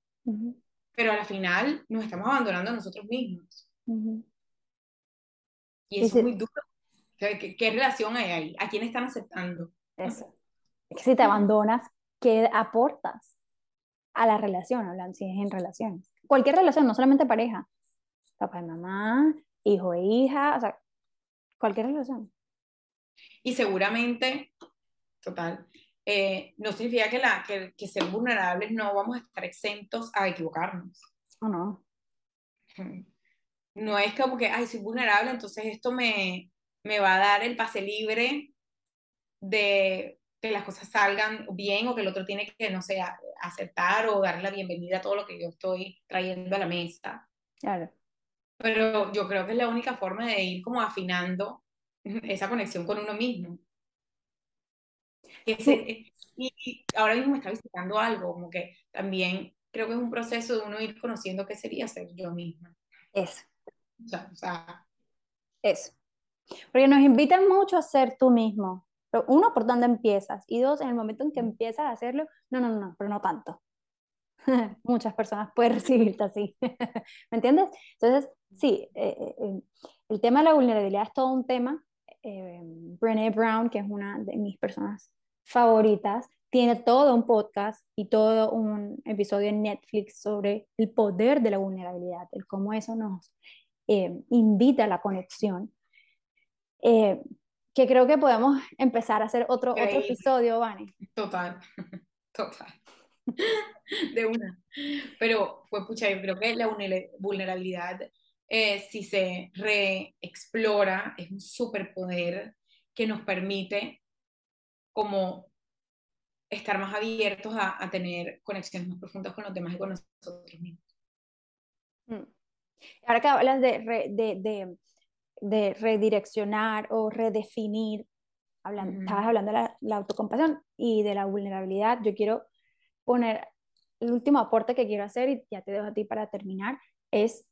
Pero al final nos estamos abandonando a nosotros mismos. Y eso es muy duro. ¿Qué, ¿Qué, relación hay ahí? ¿A quién están aceptando? Eso. Es que si te abandonas, ¿qué aportas? a la relación, hablan si es en relaciones. Cualquier relación, no solamente pareja, papá y mamá, hijo e hija, o sea, cualquier relación. Y seguramente, total, eh, no significa que, la, que, que, ser vulnerables no vamos a estar exentos a equivocarnos. ¿O no? No es como que, ay, soy vulnerable, entonces esto me, me va a dar el pase libre de que las cosas salgan bien o que el otro tiene que, no sé, aceptar o dar la bienvenida a todo lo que yo estoy trayendo a la mesa. Claro. Pero yo creo que es la única forma de ir como afinando esa conexión con uno mismo. y, ahora mismo me está visitando algo, como que también creo que es un proceso de uno ir conociendo qué sería ser yo misma. Eso. O sea, o sea, Eso. Porque nos invitan mucho a ser tú mismo, uno, por dónde empiezas. Y dos, en el momento en que empiezas a hacerlo, no, no, no, pero no tanto. [LAUGHS] Muchas personas pueden [LAUGHS] recibirte así. ¿Me entiendes? Entonces, sí, eh, eh, eh, el tema de la vulnerabilidad es todo un tema. Brené Brown, que es una de mis personas favoritas, tiene todo un podcast y todo un episodio en Netflix sobre el poder de la vulnerabilidad, el cómo eso nos invita a la conexión que creo que podemos empezar a hacer otro, otro episodio, Vani. Total, [LAUGHS] total. [LAUGHS] De una. Pero, pues, pucha, yo creo que la vulnerabilidad, eh, si se reexplora, es un superpoder que nos permite como estar más abiertos a, a, tener conexiones más profundas con los demás y con nosotros mismos. Mm. Ahora que hablas de, de, de, de redireccionar o redefinir, hablando, estabas hablando de la, autocompasión y de la vulnerabilidad, yo quiero poner el último aporte que quiero hacer y ya te dejo a ti para terminar, es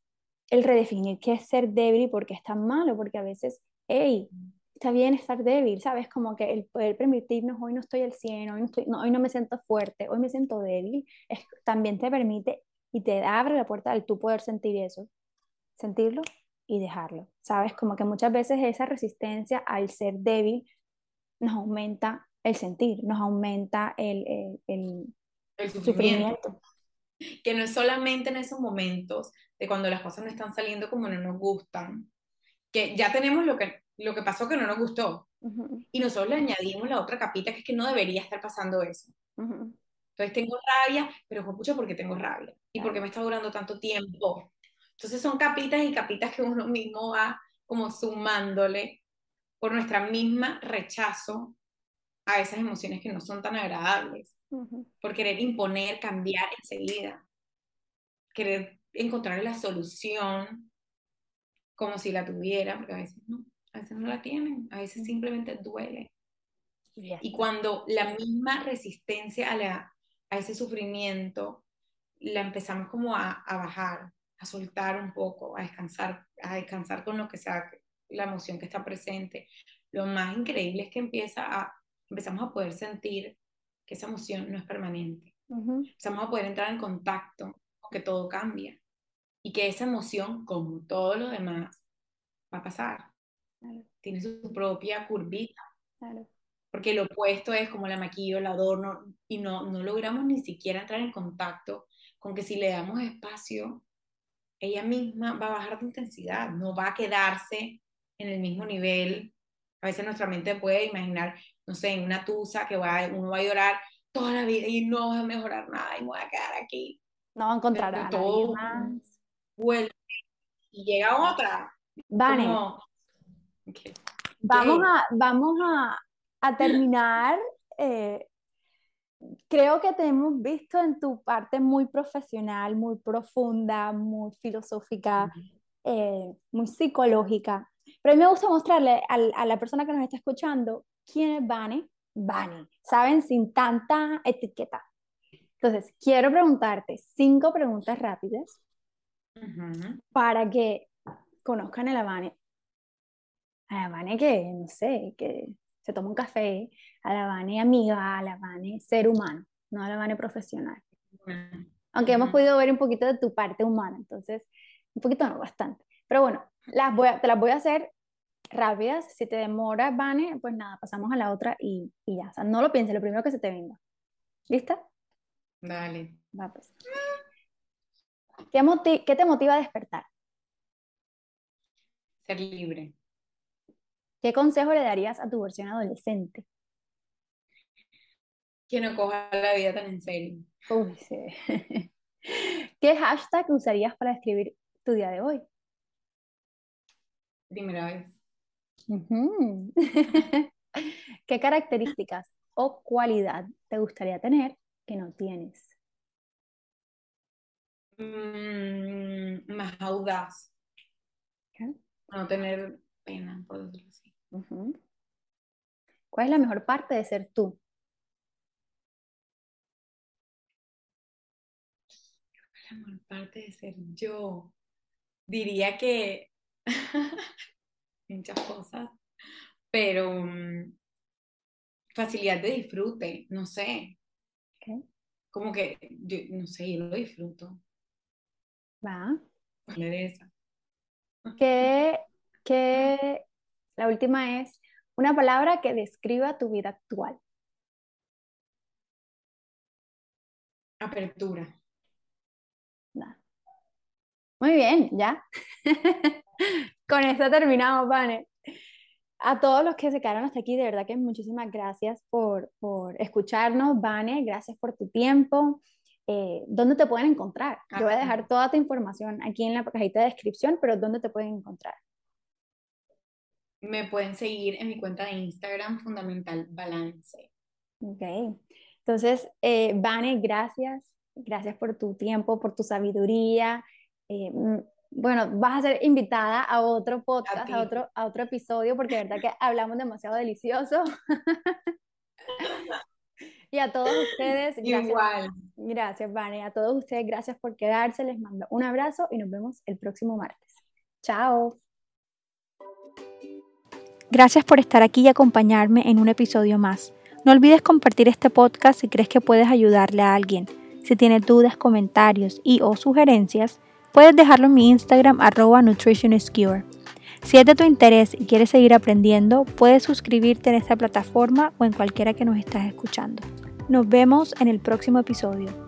el redefinir qué es ser débil y por qué es tan malo, porque a veces, hey, está bien estar débil, ¿sabes? Como que el poder permitirnos, hoy no estoy al 100, hoy no, estoy, no, hoy no me siento fuerte, hoy me siento débil, es, también te permite y te abre la puerta al tú poder sentir eso, sentirlo y dejarlo, ¿sabes? Como que muchas veces esa resistencia al ser débil nos aumenta el sentir, nos aumenta el, el, el, sufrimiento. Que no es solamente en esos momentos de cuando las cosas no están saliendo como no nos gustan, que ya tenemos lo que, lo que pasó que no nos gustó, y nosotros le añadimos la otra capita que es que no debería estar pasando eso. Entonces tengo rabia, pero mucho porque tengo rabia. Y porque me está durando tanto tiempo. Entonces son capitas y capitas que uno mismo va como sumándole por nuestra misma rechazo a esas emociones que no son tan agradables, por querer imponer, cambiar enseguida, querer encontrar la solución como si la tuviera, porque a veces no, a veces no la tienen, a veces simplemente duele. Y cuando la misma resistencia a, la, a ese sufrimiento la empezamos como a, a, bajar, a soltar un poco, a descansar, a descansar con lo que sea la emoción que está presente, lo más increíble es que empieza a, empezamos a poder sentir que esa emoción no es permanente. Empezamos a poder entrar en contacto con que todo cambia y que esa emoción, como todo lo demás, va a pasar. Tiene su propia curvita. Porque lo opuesto es como la maquillo, la adorno y no, no logramos ni siquiera entrar en contacto con que si le damos espacio, ella misma va a bajar de intensidad, no va a quedarse en el mismo nivel. A veces nuestra mente puede imaginar, no sé, en una tusa que va, uno va a llorar toda la vida y no va a mejorar nada y me voy a quedar aquí. No va a encontrar a todo más. Vuelve y llega otra. Vale. Vamos, a, vamos a, a terminar. Eh, creo que te hemos visto en tu parte muy profesional, muy profunda, muy filosófica, eh, muy psicológica. Pero a mí me gusta mostrarle a, la persona que nos está escuchando quién es Vane. Vane, ¿saben? Sin tanta etiqueta. Entonces, quiero preguntarte cinco preguntas rápidas para que conozcan a la Vane. A la Vane que, no sé, que se toma un café, a la Vane amiga, a la Vane ser humano, no a la Vane profesional. Aunque hemos podido ver un poquito de tu parte humana, entonces, un poquito no, bastante. Pero bueno, las voy te las voy a hacer rápidas. Si te demora, Vane, pues nada, pasamos a la otra y, y ya. O sea, no lo pienses, lo primero que se te venga. ¿Lista? Dale. Va, pues. ¿Qué, ¿Qué te motiva a despertar? Ser libre. ¿Qué consejo le darías a tu versión adolescente? Que no coja la vida tan en serio. Uy, sí. [LAUGHS] ¿Qué hashtag usarías para escribir tu día de hoy? Primera vez. [LAUGHS] ¿Qué características o cualidad te gustaría tener que no tienes? Mm, más audaz. No tener pena, por decirlo así. ¿Cuál es la mejor parte de ser tú? La mejor parte de ser yo. Diría que [LAUGHS] muchas cosas, pero mm, facilidad de disfrute, no sé. Como que, yo, no sé, yo lo disfruto. Va. ¿Qué, qué, la última es una palabra que describa tu vida actual? Apertura. Muy bien, ya. [LAUGHS] Con esto terminamos, Vane. A todos los que se quedaron hasta aquí, de verdad que muchísimas gracias por, por escucharnos, Vane. Gracias por tu tiempo. Eh, ¿Dónde te pueden encontrar? Yo voy a dejar toda tu información aquí en la cajita de descripción, pero ¿dónde te pueden encontrar? Me pueden seguir en mi cuenta de Instagram, Fundamental Balance. Ok. Entonces, eh, Vane, gracias. Gracias por tu tiempo, por tu sabiduría. Eh, bueno, vas a ser invitada a otro podcast, a, otro, a otro episodio, porque de verdad que hablamos demasiado delicioso. [LAUGHS] y a todos ustedes, [LAUGHS] gracias. Igual. Gracias, Vane. A todos ustedes, gracias por quedarse. Les mando un abrazo y nos vemos el próximo martes. Chao. Gracias por estar aquí y acompañarme en un episodio más. No olvides compartir este podcast si crees que puedes ayudarle a alguien. Si tienes dudas, comentarios y o sugerencias, Puedes dejarlo en mi Instagram arroba nutritioniscure. Si es de tu interés y quieres seguir aprendiendo, puedes suscribirte en esta plataforma o en cualquiera que nos estás escuchando. Nos vemos en el próximo episodio.